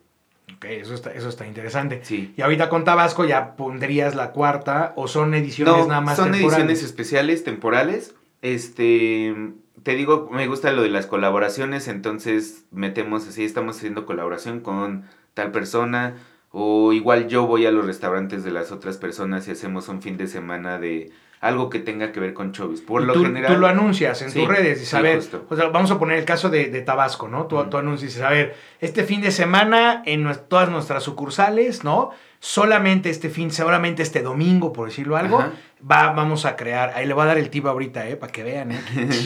Ok, eso está, eso está interesante. Sí. Y ahorita con Tabasco ya pondrías la cuarta o son ediciones nada más son ediciones especiales, temporales. Este, te digo, me gusta lo de las colaboraciones, entonces metemos así, estamos haciendo colaboración con tal persona o igual yo voy a los restaurantes de las otras personas y hacemos un fin de semana de algo que tenga que ver con Chovis. Por lo tú, general. Tú lo anuncias en tus redes y saber. o sea, vamos a poner el caso de, Tabasco, ¿no? Tú, anuncias, a ver, este fin de semana en todas nuestras sucursales, ¿no? Solamente este fin, seguramente este domingo, por decirlo algo, va, vamos a crear. Ahí le voy a dar el tip ahorita, ¿eh? Para que vean, ¿eh?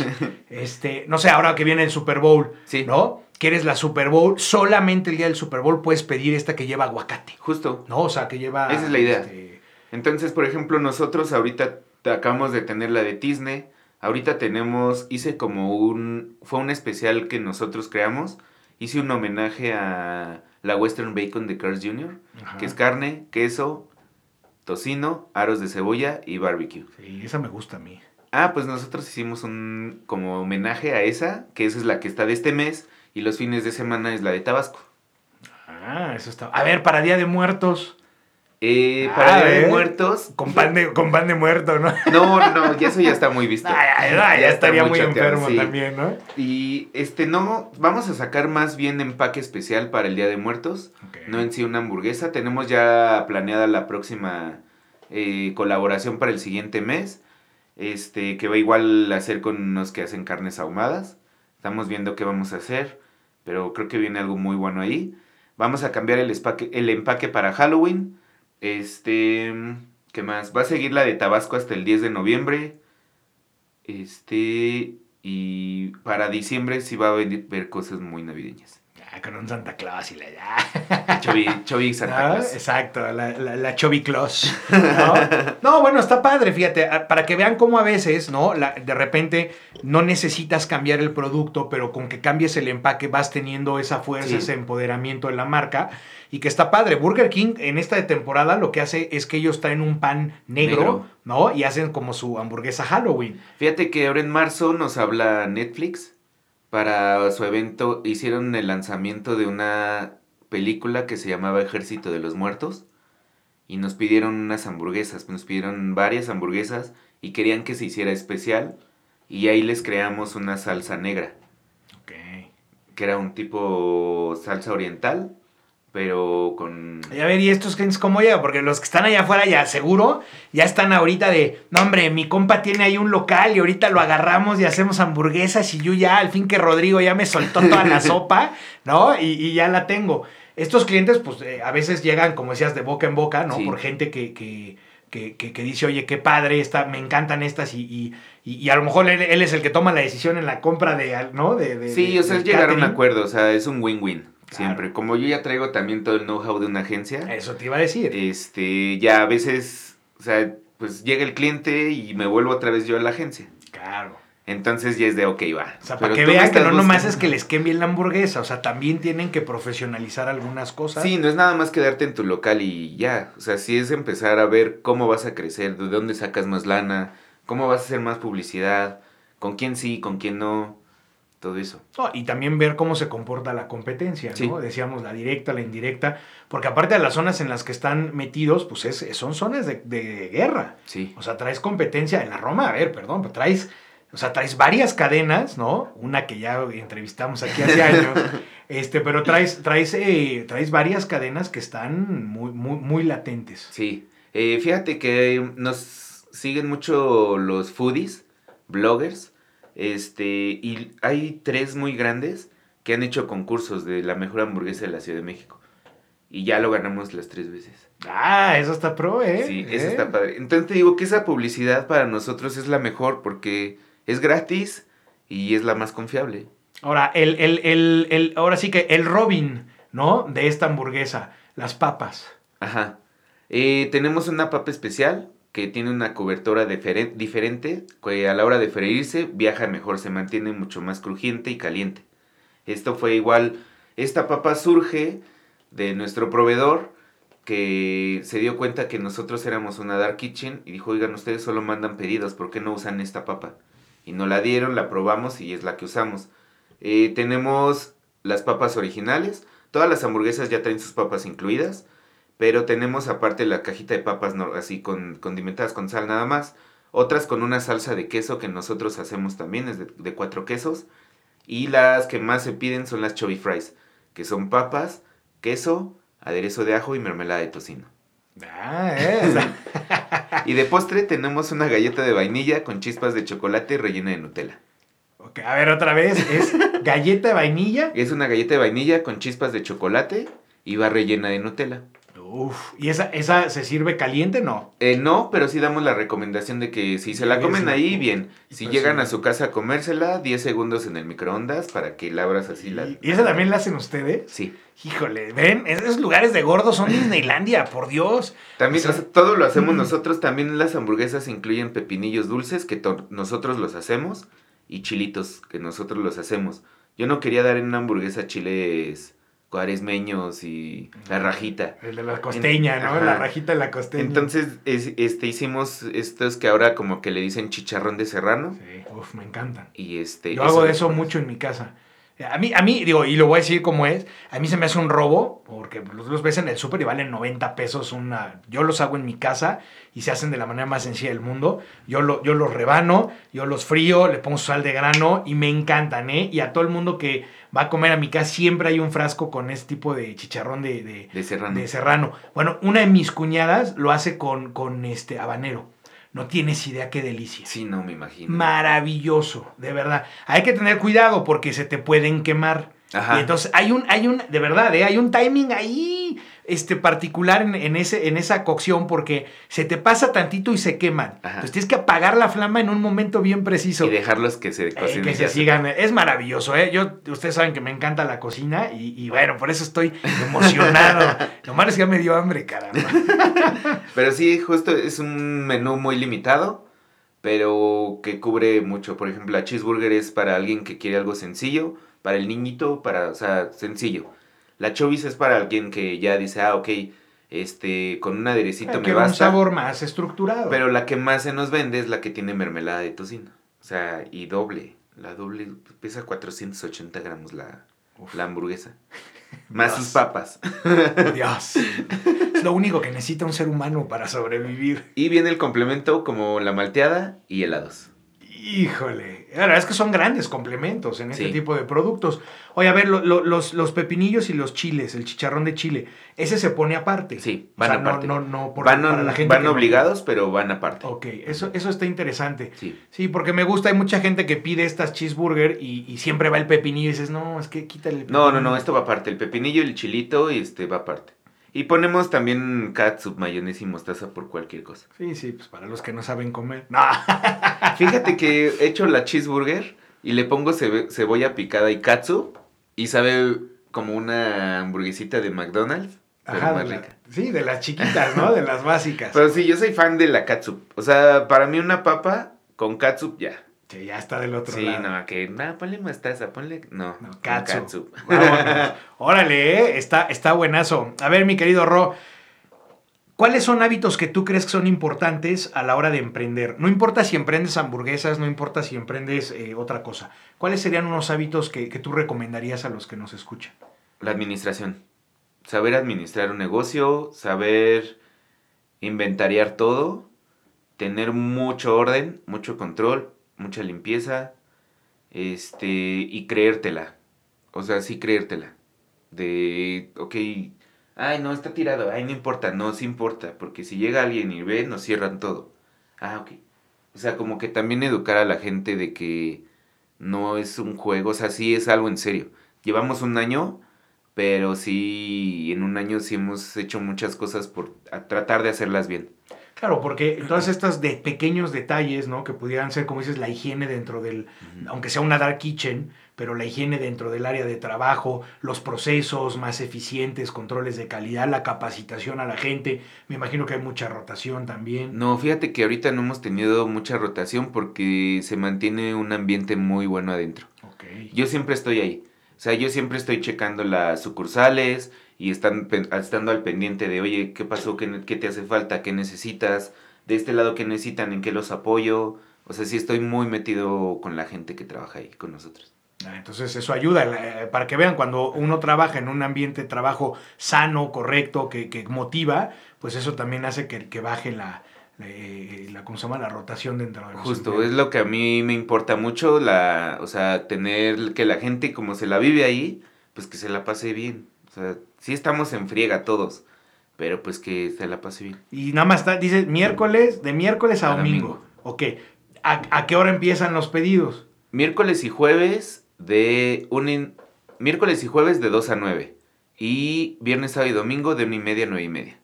este, no sé, ahora que viene el Super Bowl, ¿no? Quieres la Super Bowl, solamente el día del Super Bowl puedes pedir esta que lleva aguacate. Justo. ¿No? O sea, que lleva. Esa es la idea. Este, Entonces, por ejemplo, nosotros ahorita acabamos de tener la de Disney. Ahorita tenemos, hice como un, fue un especial que nosotros creamos. Hice un homenaje a la Western Bacon de Cars Jr., que es carne, queso, tocino, aros de cebolla y barbecue. Sí, esa me gusta a mí. Ah, pues nosotros hicimos un como homenaje a esa, que esa es la que está de este mes, y los fines de semana es la de Tabasco. Ah, eso está. A ver, para Día de Muertos. Eh, para Día de Muertos. Con pan de, con pan de muerto, ¿no? No, no, ya eso ya está muy visto. ya, estaría muy enfermo también, ¿no? Y este, no, vamos a sacar más bien empaque especial para el Día de Muertos. No en sí una hamburguesa. Tenemos ya planeada la próxima eh, colaboración para el siguiente mes. Este, que va igual a hacer con unos que hacen carnes ahumadas. Estamos viendo qué vamos a hacer. Pero creo que viene algo muy bueno ahí. Vamos a cambiar el, el empaque para Halloween. Este, ¿qué más? Va a seguir la de Tabasco hasta el 10 de noviembre. Este, y para diciembre sí va a venir ver cosas muy navideñas con un Santa Claus y la ya. Chovy, Santa Claus. Exacto, la, la, la Claus. ¿no? bueno, está padre, fíjate, para que vean cómo a veces, ¿no? de repente no necesitas cambiar el producto, pero con que cambies el empaque vas teniendo esa fuerza, ese empoderamiento en la marca. Y que está padre. Burger King en esta de temporada lo que hace es que ellos traen un pan negro, ¿no? Y hacen como su hamburguesa Halloween. Fíjate que ahora en marzo nos habla Netflix para su evento hicieron el lanzamiento de una película que se llamaba Ejército de los Muertos y nos pidieron unas hamburguesas, nos pidieron varias hamburguesas y querían que se hiciera especial y ahí les creamos una salsa negra. Que era un tipo salsa oriental, pero con... Y a ver, ¿y estos clientes cómo llegan? Porque los que están allá afuera ya seguro, ya están ahorita de, no hombre, mi compa tiene ahí un local y ahorita lo agarramos y hacemos hamburguesas y yo ya, al fin que Rodrigo ya me soltó toda la sopa, ¿no? Y, y, ya la tengo. Estos clientes, pues eh, a veces llegan, como decías, de boca en boca, ¿no? Sí. Por gente que, que, que, que, que dice, oye, qué padre, esta, me encantan estas y, y, y, y a lo mejor él, él, es el que toma la decisión en la compra de, ¿no? De, de sí, de, o sea, es llegar a un acuerdo, o sea, es un win-win. Siempre. Como yo ya traigo también todo el know-how de una agencia, Eso te iba a decir. este, ya a veces, o sea, pues llega el cliente y me vuelvo otra vez yo a la agencia. Claro. Entonces ya es de, ok, va. O sea, Pero para que vean que no nomás es que les bien la hamburguesa, o sea, también tienen que profesionalizar algunas cosas. Sí, no es nada más quedarte en tu local y ya. O sea, sí es empezar a ver cómo vas a crecer, de dónde sacas más lana, cómo vas a hacer más publicidad, con quién sí, con quién no, todo eso. No, y también ver cómo se comporta la competencia, ¿no? Sí. Decíamos la directa, la indirecta, porque aparte de las zonas en las que están metidos, pues es, son zonas de, de guerra. Sí. O sea, traes competencia en la Roma, a ver, perdón, pero traes, o sea, traes varias cadenas, ¿no? Una que ya entrevistamos aquí hace años, este, pero traes, traes, eh, traes varias cadenas que están muy, muy, muy latentes. Sí. Eh, fíjate que nos siguen mucho los foodies, bloggers, este, y hay tres muy grandes que han hecho concursos de la mejor hamburguesa de la Ciudad de México. Y ya lo ganamos las tres veces. Ah, eso está pro, ¿eh? Sí, eso ¿Eh? está padre. Entonces te digo que esa publicidad para nosotros es la mejor porque es gratis y es la más confiable. Ahora, el, el, el, el- ahora sí que el Robin, ¿no? De esta hamburguesa, las papas. Ajá. Eh, tenemos una papa especial que tiene una cobertura diferen- diferente, que a la hora de freírse viaja mejor, se mantiene mucho más crujiente y caliente. Esto fue igual, esta papa surge de nuestro proveedor que se dio cuenta que nosotros éramos una dark kitchen y dijo, oigan, ustedes solo mandan pedidos, ¿por qué no usan esta papa? Y nos la dieron, la probamos y es la que usamos. Eh, tenemos las papas originales, todas las hamburguesas ya traen sus papas incluidas. Pero tenemos aparte la cajita de papas no- así con condimentadas con sal nada más. Otras con una salsa de queso que nosotros hacemos también, es de, de cuatro quesos. Y las que más se piden son las chubby fries, que son papas, queso, aderezo de ajo y mermelada de tocino. Ah, ¿eh? O sea, Y de postre tenemos una galleta de vainilla con chispas de chocolate rellena de Nutella. ok, a ver, otra vez, es galleta de vainilla. Es una galleta de vainilla con chispas de chocolate y va rellena de Nutella. Uf, ¿y esa, esa se sirve caliente? No. Eh, no, pero sí damos la recomendación de que si se la comen ahí, bien. Si Pues llegan a su casa a comérsela, 10 segundos en el microondas para que la abras así. La... ¿Y, esa también la hacen ustedes? Sí. Híjole, ven, esos lugares de gordos son Disneylandia, por Dios. También, O sea, todo lo hacemos mm. nosotros. También las hamburguesas incluyen pepinillos dulces, que nosotros los hacemos, y chilitos, que nosotros los hacemos. Yo no quería dar en una hamburguesa chiles cuaresmeños y la rajita. El de la costeña, ¿no? Ajá. La rajita de la costeña. Entonces, es- este, hicimos estos que ahora como que le dicen chicharrón de serrano. Sí, uf, me encantan. Y este... Yo hago de eso mucho en mi casa. A mí, a mí, digo, y lo voy a decir como es, a mí se me hace un robo, porque los, ves en el súper y valen 90 pesos una... Yo los hago en mi casa y se hacen de la manera más sencilla del mundo. Yo, lo, yo los rebano, yo los frío, le pongo sal de grano y me encantan, ¿eh? Y a todo el mundo que va a comer a mi casa siempre hay un frasco con este tipo de chicharrón de, de, De serrano. de serrano. Bueno, una de mis cuñadas lo hace con, con este habanero. No tienes idea qué delicia. Sí, no, me imagino. Maravilloso, de verdad. Hay que tener cuidado porque se te pueden quemar. Ajá. Y entonces hay un, hay un, de verdad, ¿eh? hay un timing ahí este, particular en, en ese, en esa cocción porque se te pasa tantito y se queman. Ajá. Entonces tienes que apagar la flama en un momento bien preciso. Y dejarlos que se Eh, cocinen. que se ya. sigan. Es maravilloso, ¿eh? Yo, ustedes saben que me encanta la cocina y, y bueno, por eso estoy emocionado. Lo malo es que ya me dio hambre, caramba. Pero sí, justo es un menú muy limitado, pero que cubre mucho. Por ejemplo, la cheeseburger es para alguien que quiere algo sencillo, para el niñito, para, o sea, sencillo. La chovis es para alguien que ya dice, ah, ok, este, con un aderecito me Quiero un basta. sabor más estructurado. Pero la que más se nos vende es la que tiene mermelada de tocino. O sea, y doble. La doble pesa 480 gramos la, la hamburguesa. Más Dios. sus papas. Dios. Es lo único que necesita un ser humano para sobrevivir. Y viene el complemento como la malteada y helados. Híjole. La verdad es que son grandes complementos en este Sí. tipo de productos. Oye, a ver, lo- lo- los, los pepinillos y los chiles, el chicharrón de chile, ese se pone aparte. Sí, O van sea, no- aparte. No, no, por- van para la gente van no- obligados, pero van aparte. Ok, eso, eso está interesante. Sí. Sí, porque me gusta, hay mucha gente que pide estas cheeseburger y, y siempre va el pepinillo y dices, no, es que quítale el No, no, pepinillo". no, esto va aparte. El pepinillo y el chilito este va aparte. Y ponemos también catsup, mayonesa y mostaza por cualquier cosa. Sí, sí, pues para los que no saben comer. No. Fíjate que he hecho la cheeseburger y le pongo cebolla picada y catsup y sabe como una hamburguesita de McDonald's, pero Ajá, más la- rica. sí, de las chiquitas, ¿no? De las básicas. Pero sí, yo soy fan de la catsup. O sea, para mí una papa con catsup ya. Sí, ya está del otro Sí, lado. no, que no, ponle mostaza, ponle. No, No. Vámonos. Órale, ¿eh? está, está buenazo. A ver, mi querido Ro, ¿cuáles son hábitos que tú crees que son importantes a la hora de emprender? No importa si emprendes hamburguesas, no importa si emprendes eh, otra cosa. ¿Cuáles serían unos hábitos que, que tú recomendarías a los que nos escuchan? La administración. Saber administrar un negocio, saber inventariar todo, tener mucho orden, mucho control, mucha limpieza, este, y creértela. O sea, sí creértela. De, ok, ay, no, está tirado, ay, no importa, no, sí importa, porque si llega alguien y ve, nos cierran todo. Ah, ok. O sea, como que también educar a la gente de que no es un juego, o sea, sí es algo en serio. Llevamos un año, pero sí, en un año sí hemos hecho muchas cosas por tratar de hacerlas bien. Claro, porque todas estas de pequeños detalles, ¿no? Que pudieran ser, como dices, la higiene dentro del, aunque sea una dark kitchen, pero la higiene dentro del área de trabajo, los procesos más eficientes, controles de calidad, la capacitación a la gente. Me imagino que hay mucha rotación también. No, fíjate que ahorita no hemos tenido mucha rotación porque se mantiene un ambiente muy bueno adentro. Ok. Yo siempre estoy ahí. O sea, yo siempre estoy checando las sucursales y están, estando al pendiente de, oye, ¿qué pasó? ¿Qué, ne- qué te hace falta? ¿Qué necesitas? De este lado, ¿qué necesitan? ¿En qué los apoyo? O sea, sí estoy muy metido con la gente que trabaja ahí con nosotros. Ah, Entonces eso ayuda eh, para que vean cuando uno trabaja en un ambiente de trabajo sano, correcto, que, que motiva, pues eso también hace que, que baje la, eh, la, ¿cómo se llama? la rotación dentro de los Justo, es lo que a mí me importa mucho, la, o sea, tener que la gente como se la vive ahí, pues que se la pase bien. O sea, sí estamos en friega todos, pero pues que se la pase bien. Y nada más está, dice miércoles, de miércoles a, A domingo. domingo. Ok. ¿A, a qué hora empiezan los pedidos? Miércoles y jueves de un in- miércoles y jueves de 2 a 9 y viernes, sábado y domingo de 1 y media a 9 y media.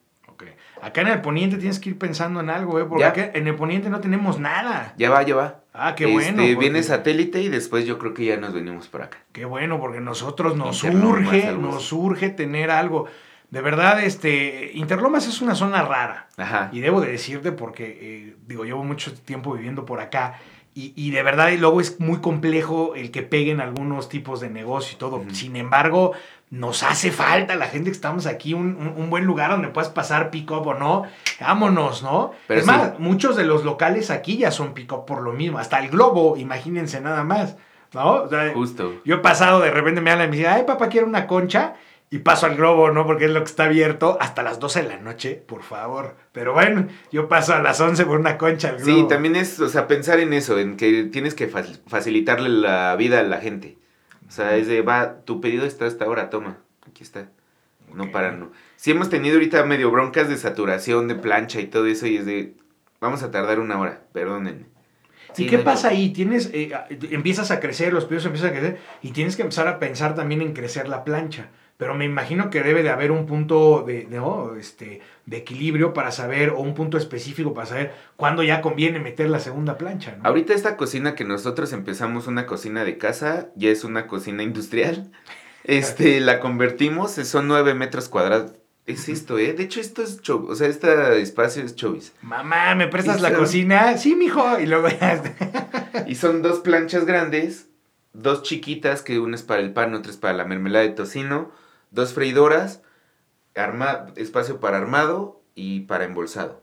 Acá en el poniente tienes que ir pensando en algo, ¿eh? Porque Ya. acá en el poniente no tenemos nada. Ya va, ya va. Ah, qué Este, bueno. porque- Viene satélite y después yo creo que ya nos venimos por acá. Qué bueno, porque nosotros nos Interlomas, urge, nos así. urge tener algo. De verdad, este, Interlomas es una zona rara. Ajá. Y debo de decirte porque, eh, digo, llevo mucho tiempo viviendo por acá. Y, y de verdad, y luego es muy complejo el que peguen algunos tipos de negocio y todo. Sin embargo, nos hace falta la gente que estamos aquí, un, un- un buen lugar donde puedas pasar pick-up o no. Vámonos, ¿no? Pero es sí. más, muchos de los locales aquí ya son pick-up por lo mismo. Hasta el Globo, imagínense nada más. ¿No? O sea, Justo. yo he pasado, de repente me hablan y me dicen, ay, papá, quiero una concha. Y paso al globo, ¿no? Porque es lo que está abierto hasta las 12 de la noche, por favor. Pero bueno, yo paso a las 11 por una concha al globo. Sí, también es, o sea, pensar en eso, en que tienes que fa- facilitarle la vida a la gente. O sea, es de, va, tu pedido está hasta ahora, toma, aquí está. No para, no. Sí hemos tenido ahorita medio broncas de saturación, de plancha y todo eso, y es de, vamos a tardar una hora, perdónenme. ¿Y Sí, qué no hay pasa ahí? Tienes, eh, empiezas a crecer, los pedidos empiezan a crecer y tienes que empezar a pensar también en crecer la plancha. Pero me imagino que debe de haber un punto de, ¿no? este, de equilibrio para saber, o un punto específico para saber cuándo ya conviene meter la segunda plancha, ¿no? Ahorita esta cocina que nosotros empezamos, una cocina de casa, ya es una cocina industrial. Este, la convertimos, son nueve metros cuadrados. Es esto, ¿eh? De hecho, esto es cho- o sea, este espacio es chovis. Mamá, ¿me prestas Y la son- cocina? Sí, mijo. Y luego ya... Y son dos planchas grandes, dos chiquitas, que una es para el pan, otra es para la mermelada de tocino, dos freidoras, arma, espacio para armado y para embolsado.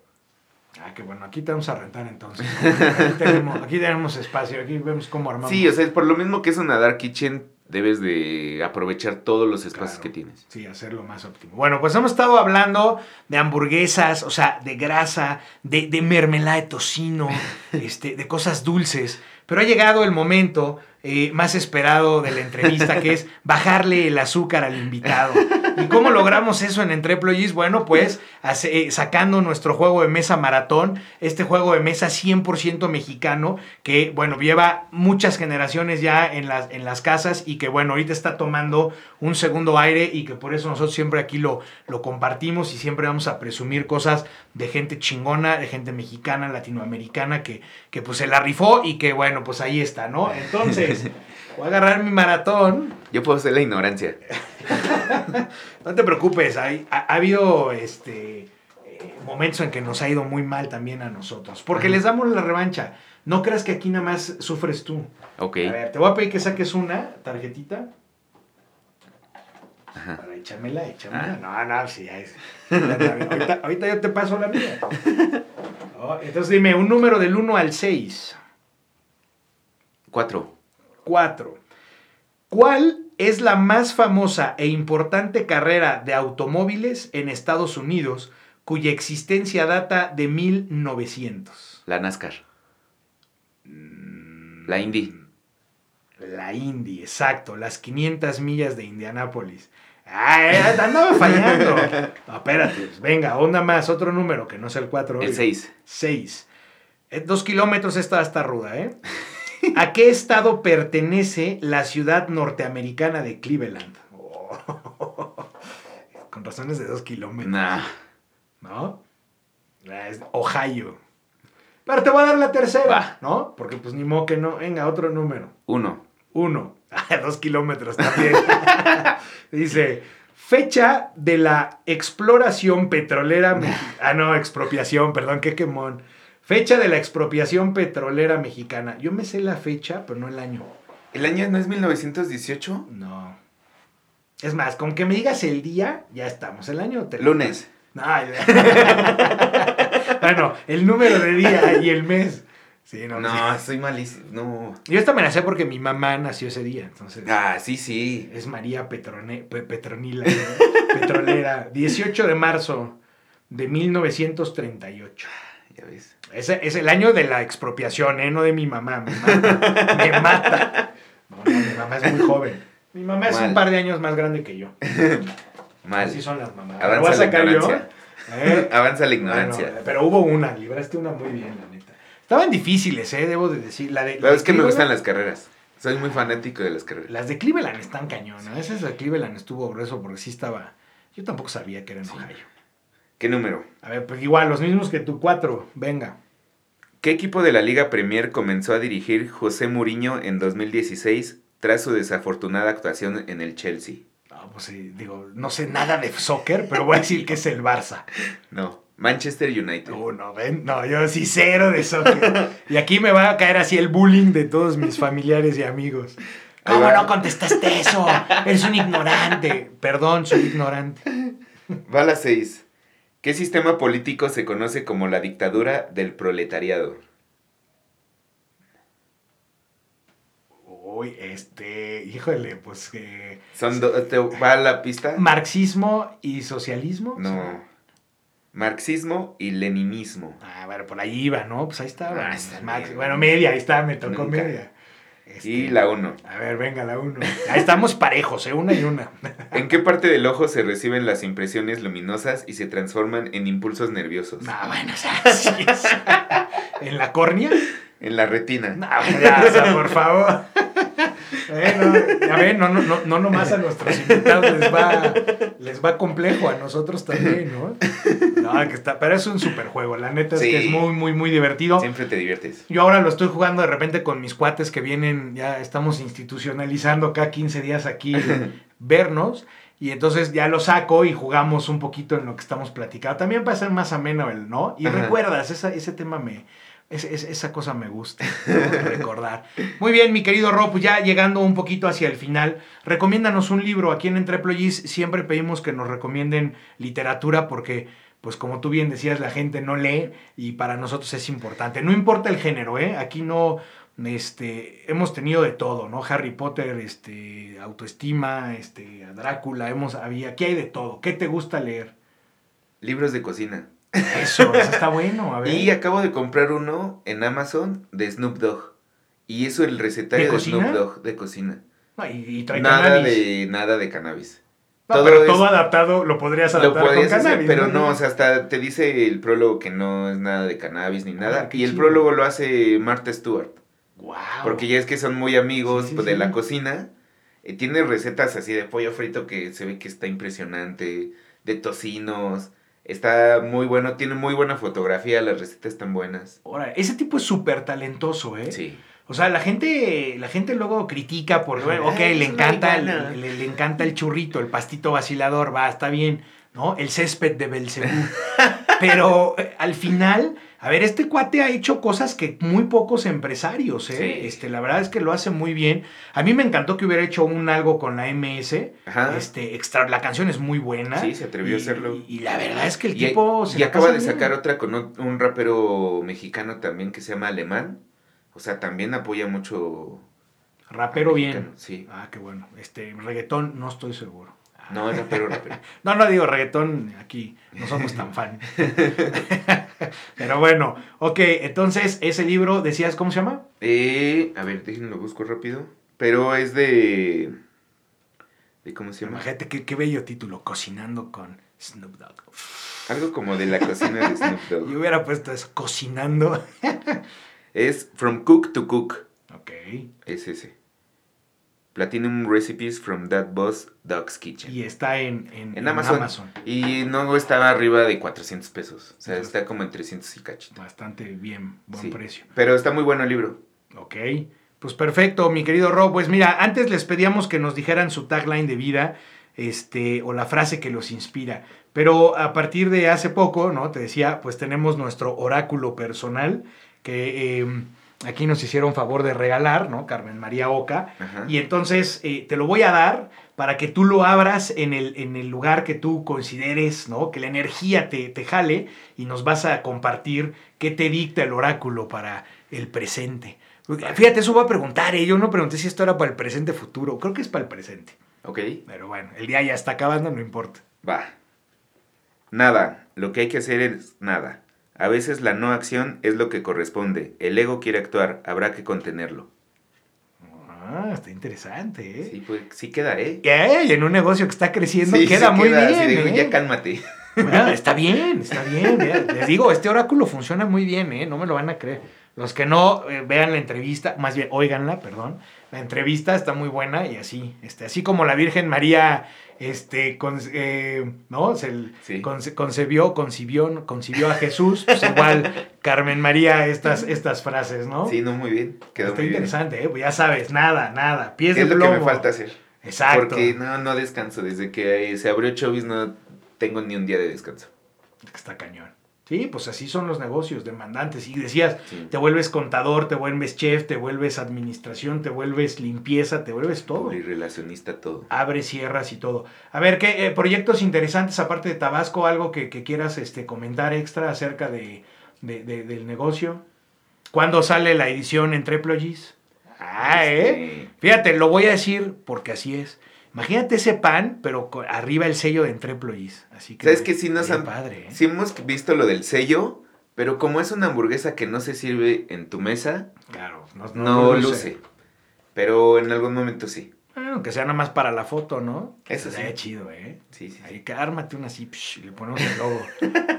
Ah, qué bueno, aquí te vamos a rentar entonces. Aquí tenemos, aquí tenemos espacio, aquí vemos cómo armamos. Sí, o sea, por lo mismo que es una dark kitchen, debes de aprovechar todos los espacios Claro. que tienes. Sí, hacerlo más óptimo. Bueno, pues hemos estado hablando de hamburguesas, o sea, de grasa, de, de mermelada de tocino, este, de cosas dulces. Pero ha llegado el momento eh, más esperado de la entrevista, que es bajarle el azúcar al invitado. ¿Y cómo logramos eso en Entreployees? Bueno, pues eh, sacando nuestro juego de mesa maratón, este juego de mesa 100% mexicano, que bueno, lleva muchas generaciones ya en las, en las casas y que bueno, ahorita está tomando un segundo aire y que por eso nosotros siempre aquí lo, lo compartimos y siempre vamos a presumir cosas de gente chingona, de gente mexicana, latinoamericana, que, que pues se la rifó y que bueno, pues ahí está, ¿no? Entonces... voy a agarrar mi maratón. Yo puedo ser la ignorancia. no te preocupes, hay, ha, habido este, eh, momentos en que nos ha ido muy mal también a nosotros. Porque les damos la revancha. No creas que aquí nada más sufres tú. Ok. A ver, te voy a pedir que saques una tarjetita. Ajá. Para échamela, échamela. Ah. No, no, sí, ya es. ahorita, ahorita, yo te paso la mía. entonces dime, un número del 1 al 6. 4. 4. ¿Cuál es la más famosa e importante carrera de automóviles en Estados Unidos cuya existencia data de 1900? La NASCAR. La Indy. La Indy, exacto. Las 500 millas de Indianápolis. ¡Ah, andaba fallando! No, espérate. Pues, venga, onda más. Otro número que no sea el 4. El 6. 6. Eh, dos kilómetros esta está ruda, ¿eh? ¿A qué estado pertenece la ciudad norteamericana de Cleveland? Con razones de dos kilómetros. Nah. ¿No? Es Ohio. Pero te voy a dar la tercera, ¿no? Porque pues ni modo que no. Venga, otro número. Uno. Uno. dos kilómetros también. Dice, fecha de la exploración petrolera. ah, no, expropiación, perdón, qué quemón. Fecha de la expropiación petrolera mexicana. Yo me sé la fecha, pero no el año. ¿El año no es 1918? No. Es más, con que me digas el día, ya estamos. El año. Te... Lunes. No, bueno, el número de día y el mes. Sí, no, no soy malísimo. No. Yo esta me la sé porque mi mamá nació ese día. Entonces, ah, sí, sí. Es María Petrone, Petronila, petrolera. 18 de marzo de 1938. Ese es el año de la expropiación, ¿eh? No de mi mamá. Me mata. me mata. No, no, mi mamá es muy joven. Mi mamá es un par de años más grande que yo. Mal. Así son las mamás. Avanza la ignorancia. ¿Eh? Avanza la ignorancia. pero hubo una, libraste una muy bien, la neta. Estaban difíciles, ¿eh? Debo de decir. La de, pero es que me gustan las carreras. Soy muy fanático de las carreras. Las de Cleveland están cañón, ¿no? Esa de Cleveland estuvo grueso porque sí estaba... Yo tampoco sabía que era en Ohio. ¿Qué número? A ver, pues igual, los mismos que tu cuatro. Venga. ¿Qué equipo de la Liga Premier comenzó a dirigir José Mourinho en 2016 tras su desafortunada actuación en el Chelsea? No, pues sí, digo, no sé nada de soccer, pero voy a decir que es el Barça. No, Manchester United. No, no, ven, no, yo sí cero de soccer. y aquí me va a caer así el bullying de todos mis familiares y amigos. ¿Cómo no contestaste eso? Eres un ignorante. Perdón, soy ignorante. Va a las seis. ¿Qué sistema político se conoce como la dictadura del proletariado? Uy, este, híjole, pues que... Son ¿Te va la pista? ¿Marxismo y socialismo? No. Marxismo y leninismo. Ah, bueno, por ahí iba, ¿no? Pues ahí estaba. Ah, bueno, media, ahí está, me tocó media. Y este, la 1. A ver, venga, la 1. Ahí estamos parejos, ¿eh? Una y una. ¿En qué parte del ojo se reciben las impresiones luminosas y se transforman en impulsos nerviosos? Ah, bueno, o sea, sí ¿En la córnea? En la retina. No, ya, o sea, por favor. Bueno, ya ven, no, no, no, no nomás a nuestros invitados les va, les va complejo, a nosotros también, ¿no? No, que está, pero es un super juego, la neta es que es muy, muy, muy divertido. Siempre te diviertes. Yo ahora lo estoy jugando de repente con mis cuates que vienen, ya estamos institucionalizando cada 15 días aquí vernos. Y entonces ya lo saco y jugamos un poquito en lo que estamos platicando. También para ser más ameno el, ¿no? Y recuerdas, ese tema me, esa cosa me gusta recordar. Muy bien, mi querido Rob, pues ya llegando un poquito hacia el final, recomiéndanos un libro. Aquí en Entreployees siempre pedimos que nos recomienden literatura porque, pues como tú bien decías, la gente no lee y para nosotros es importante. No importa el género, ¿eh? Aquí no, este, hemos tenido de todo, ¿no? Harry Potter, este, autoestima, este, Drácula, hemos, había, aquí hay de todo. ¿Qué te gusta leer? Libros de cocina. Eso, eso está bueno. A ver. Y acabo de comprar uno en Amazon de Snoop Dogg. Y eso el recetario ¿De de? Snoop Dogg de cocina. No, y, y trae Nada cannabis. de, nada de cannabis. No, todo pero es- todo adaptado lo podrías Lo adaptar podrías con hacer, cannabis. pero no, o sea, hasta te dice el prólogo que no es nada de cannabis ni nada. Ah, qué y el chido. prólogo lo hace Martha Stewart. Wow. Porque ya es que son muy amigos Sí, sí, pues, de la cocina. Eh, tiene recetas así de pollo frito que se ve que está impresionante. De tocinos. Está muy bueno. Tiene muy buena fotografía. Las recetas están buenas. Ahora, ese tipo es súper talentoso, ¿eh? Sí. O sea, la gente, la gente luego critica por, ok, Ay, le encanta, marihuana. le, le- le encanta el churrito, el pastito vacilador, va, está bien, ¿no? El césped de Belcebú. Pero eh, al final, a ver, este cuate ha hecho cosas que muy pocos empresarios, ¿eh? Sí. Este, la verdad es que lo hace muy bien. A mí me encantó que hubiera hecho un algo con la MS. Ajá. Este, extra, la canción es muy buena. Sí, se atrevió a Y- hacerlo. Y, y la verdad es que el y, tipo se y la acaba pasa de bien. sacar otra con un, rapero mexicano también que se llama Alemán. O sea, también apoya mucho. Rapero bien. Sí. Ah, qué bueno. Este, reggaetón, no estoy seguro. No, rapero, rapero. No, no digo reggaetón, aquí no somos tan fan. Pero bueno, ok, entonces ese libro, decías, ¿cómo se llama? Eh, a ver, déjenme lo busco rápido. Pero es de. de ¿Cómo se llama? Imagínate qué, qué bello título, Cocinando con Snoop Dogg. Algo como de la cocina de Snoop Yo Dogg. hubiera puesto eso, Cocinando. Es From Cook to Cook. Ok. Es ese. Platinum Recipes from That Boss Dog's Kitchen. Y está en, en, En Amazon. Y no estaba arriba de 400 pesos. O sea, está como en 300 y cachito. Bastante bien, buen Sí. precio. Pero está muy bueno el libro. Ok, pues perfecto, mi querido Rob. Pues mira, antes les pedíamos que nos dijeran su tagline de vida, este, o la frase que los inspira. Pero a partir de hace poco, ¿no? Te decía, pues tenemos nuestro oráculo personal, que eh, aquí nos hicieron favor de regalar, ¿no? Carmen María Oca. Ajá. Y entonces eh, te lo voy a dar para que tú lo abras en el, en el lugar que tú consideres, ¿no? Que la energía te, te jale y nos vas a compartir qué te dicta el oráculo para el presente. Fíjate, eso voy a preguntar, ¿eh? Yo no pregunté si esto era para el presente futuro. Creo que es para el presente. Ok. Pero bueno, el día ya está acabando, no importa. Va. Nada. Lo que hay que hacer es nada. A veces la no acción es lo que corresponde. El ego quiere actuar. Habrá que contenerlo. Ah, está interesante, ¿eh? Sí, pues, sí queda, ¿eh? ¿Qué? En un negocio que está creciendo Sí, queda muy queda, bien. de, ¿eh? Ya cálmate. Bueno, está bien, está bien. ya. Les digo, este oráculo funciona muy bien, ¿eh? No me lo van a creer. Los que no eh, vean la entrevista, más bien, óiganla, perdón. La entrevista está muy buena y así, este, así como la Virgen María, este, con- eh, ¿no? Se, Sí. conce- concebió, concibió, concibió a Jesús, pues igual Carmen María estas, estas frases, ¿no? Sí, no, muy bien. Quedó está muy bien. interesante, ¿eh? Pues ya sabes, nada, nada, pies ¿Qué de es lo plomo. que me falta hacer? Exacto. Porque no, no descanso. Desde que eh, se abrió Chovis no tengo ni un día de descanso. Está cañón. Sí, pues así son los negocios demandantes. Y decías, Sí. te vuelves contador, te vuelves chef, te vuelves administración, te vuelves limpieza, te vuelves todo. Y relacionista todo. Abres, cierras y todo. A ver, ¿qué eh, proyectos interesantes aparte de Tabasco? ¿Algo que, que quieras este, comentar extra acerca de, de- de- del negocio? ¿Cuándo sale la edición en Treplogies? Ah, ¿eh? Este, Fíjate, lo voy a decir porque así es. Imagínate ese pan, pero arriba el sello de Treplogies. Así que ¿Sabes qué? Sí nos han- padre, ¿eh? Sí hemos visto lo del sello, pero como es una hamburguesa que no se sirve en tu mesa, Claro, no, no, no luce. Pero en algún momento sí. Bueno, que sea nada más para la foto, ¿no? Eso Estaría sí. chido, ¿eh? Sí, sí. sí. Ahí que ármate una así, psh, y le ponemos el logo.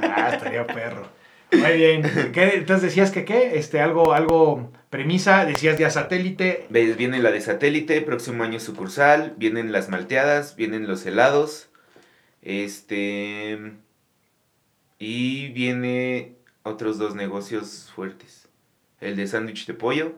ah, estaría perro. Muy bien. ¿Qué, entonces decías que qué? Este, algo, algo premisa, decías ya satélite. ¿Ves? Viene la de satélite, próximo año sucursal, vienen las malteadas, vienen los helados, este... Y viene otros dos negocios fuertes. El de sándwich de pollo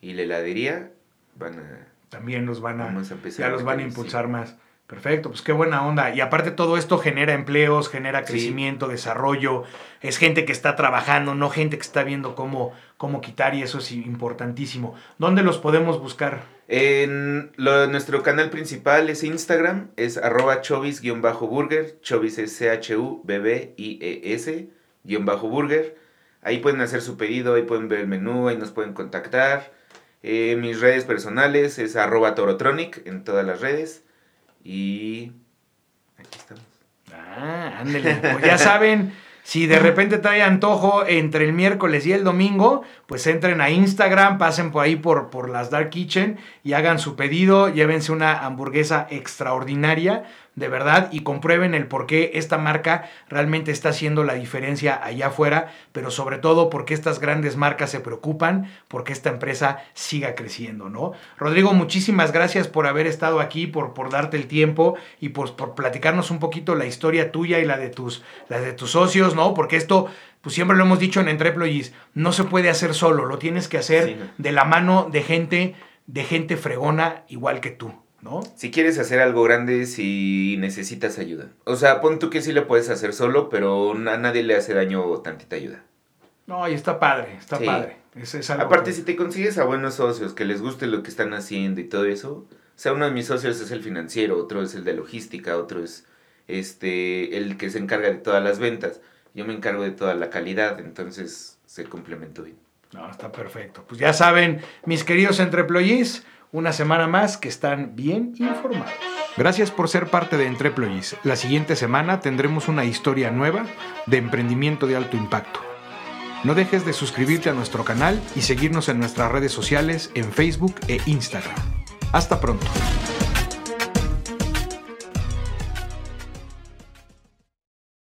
y la heladería van a... También los van a, Vamos a empezar. ya los van a impulsar más. Perfecto, pues qué buena onda. Y aparte todo esto genera empleos, genera Sí. crecimiento, desarrollo. Es gente que está trabajando, no gente que está viendo cómo, cómo quitar y eso es importantísimo. ¿Dónde los podemos buscar? En lo- nuestro canal principal es Instagram, es arroba chovis-burger, chovis es C-H-U-B-B-I-E-S, guion bajo burger. Ahí pueden hacer su pedido, ahí pueden ver el menú, ahí nos pueden contactar. Eh, mis redes personales es arroba torotronic en todas las redes. Y aquí estamos. Ah, ándele. Pues ya saben, Si de repente trae antojo entre el miércoles y el domingo, pues entren a Instagram, pasen por ahí por, por las Dark Kitchen y hagan su pedido, llévense una hamburguesa extraordinaria de verdad y comprueben el por qué esta marca realmente está haciendo la diferencia allá afuera, pero sobre todo porque estas grandes marcas se preocupan porque esta empresa siga creciendo, ¿no? Rodrigo, muchísimas gracias por haber estado aquí, por, por darte el tiempo y por, por platicarnos un poquito la historia tuya y la de tus, la de tus socios, ¿no? Porque esto pues siempre lo hemos dicho en Entreployees, no se puede hacer solo, lo tienes que hacer de la mano de gente, de gente fregona igual que tú. ¿No? Si quieres hacer algo grande, si necesitas ayuda. O sea, pon tú que sí lo puedes hacer solo, pero a nadie le hace daño tantita ayuda. No, y está padre, está padre. Aparte, si te consigues a buenos socios que les guste lo que están haciendo y todo eso, o sea, uno de mis socios es el financiero, otro es el de logística, otro es este el que se encarga de todas las ventas. Yo me encargo de toda la calidad, entonces se complementó bien. No, está perfecto. Pues ya saben, mis queridos entreployees, una semana más que están bien informados. Gracias por ser parte de Entreployees. La siguiente semana tendremos una historia nueva de emprendimiento de alto impacto. No dejes de suscribirte a nuestro canal y seguirnos en nuestras redes sociales en Facebook e Instagram. Hasta pronto.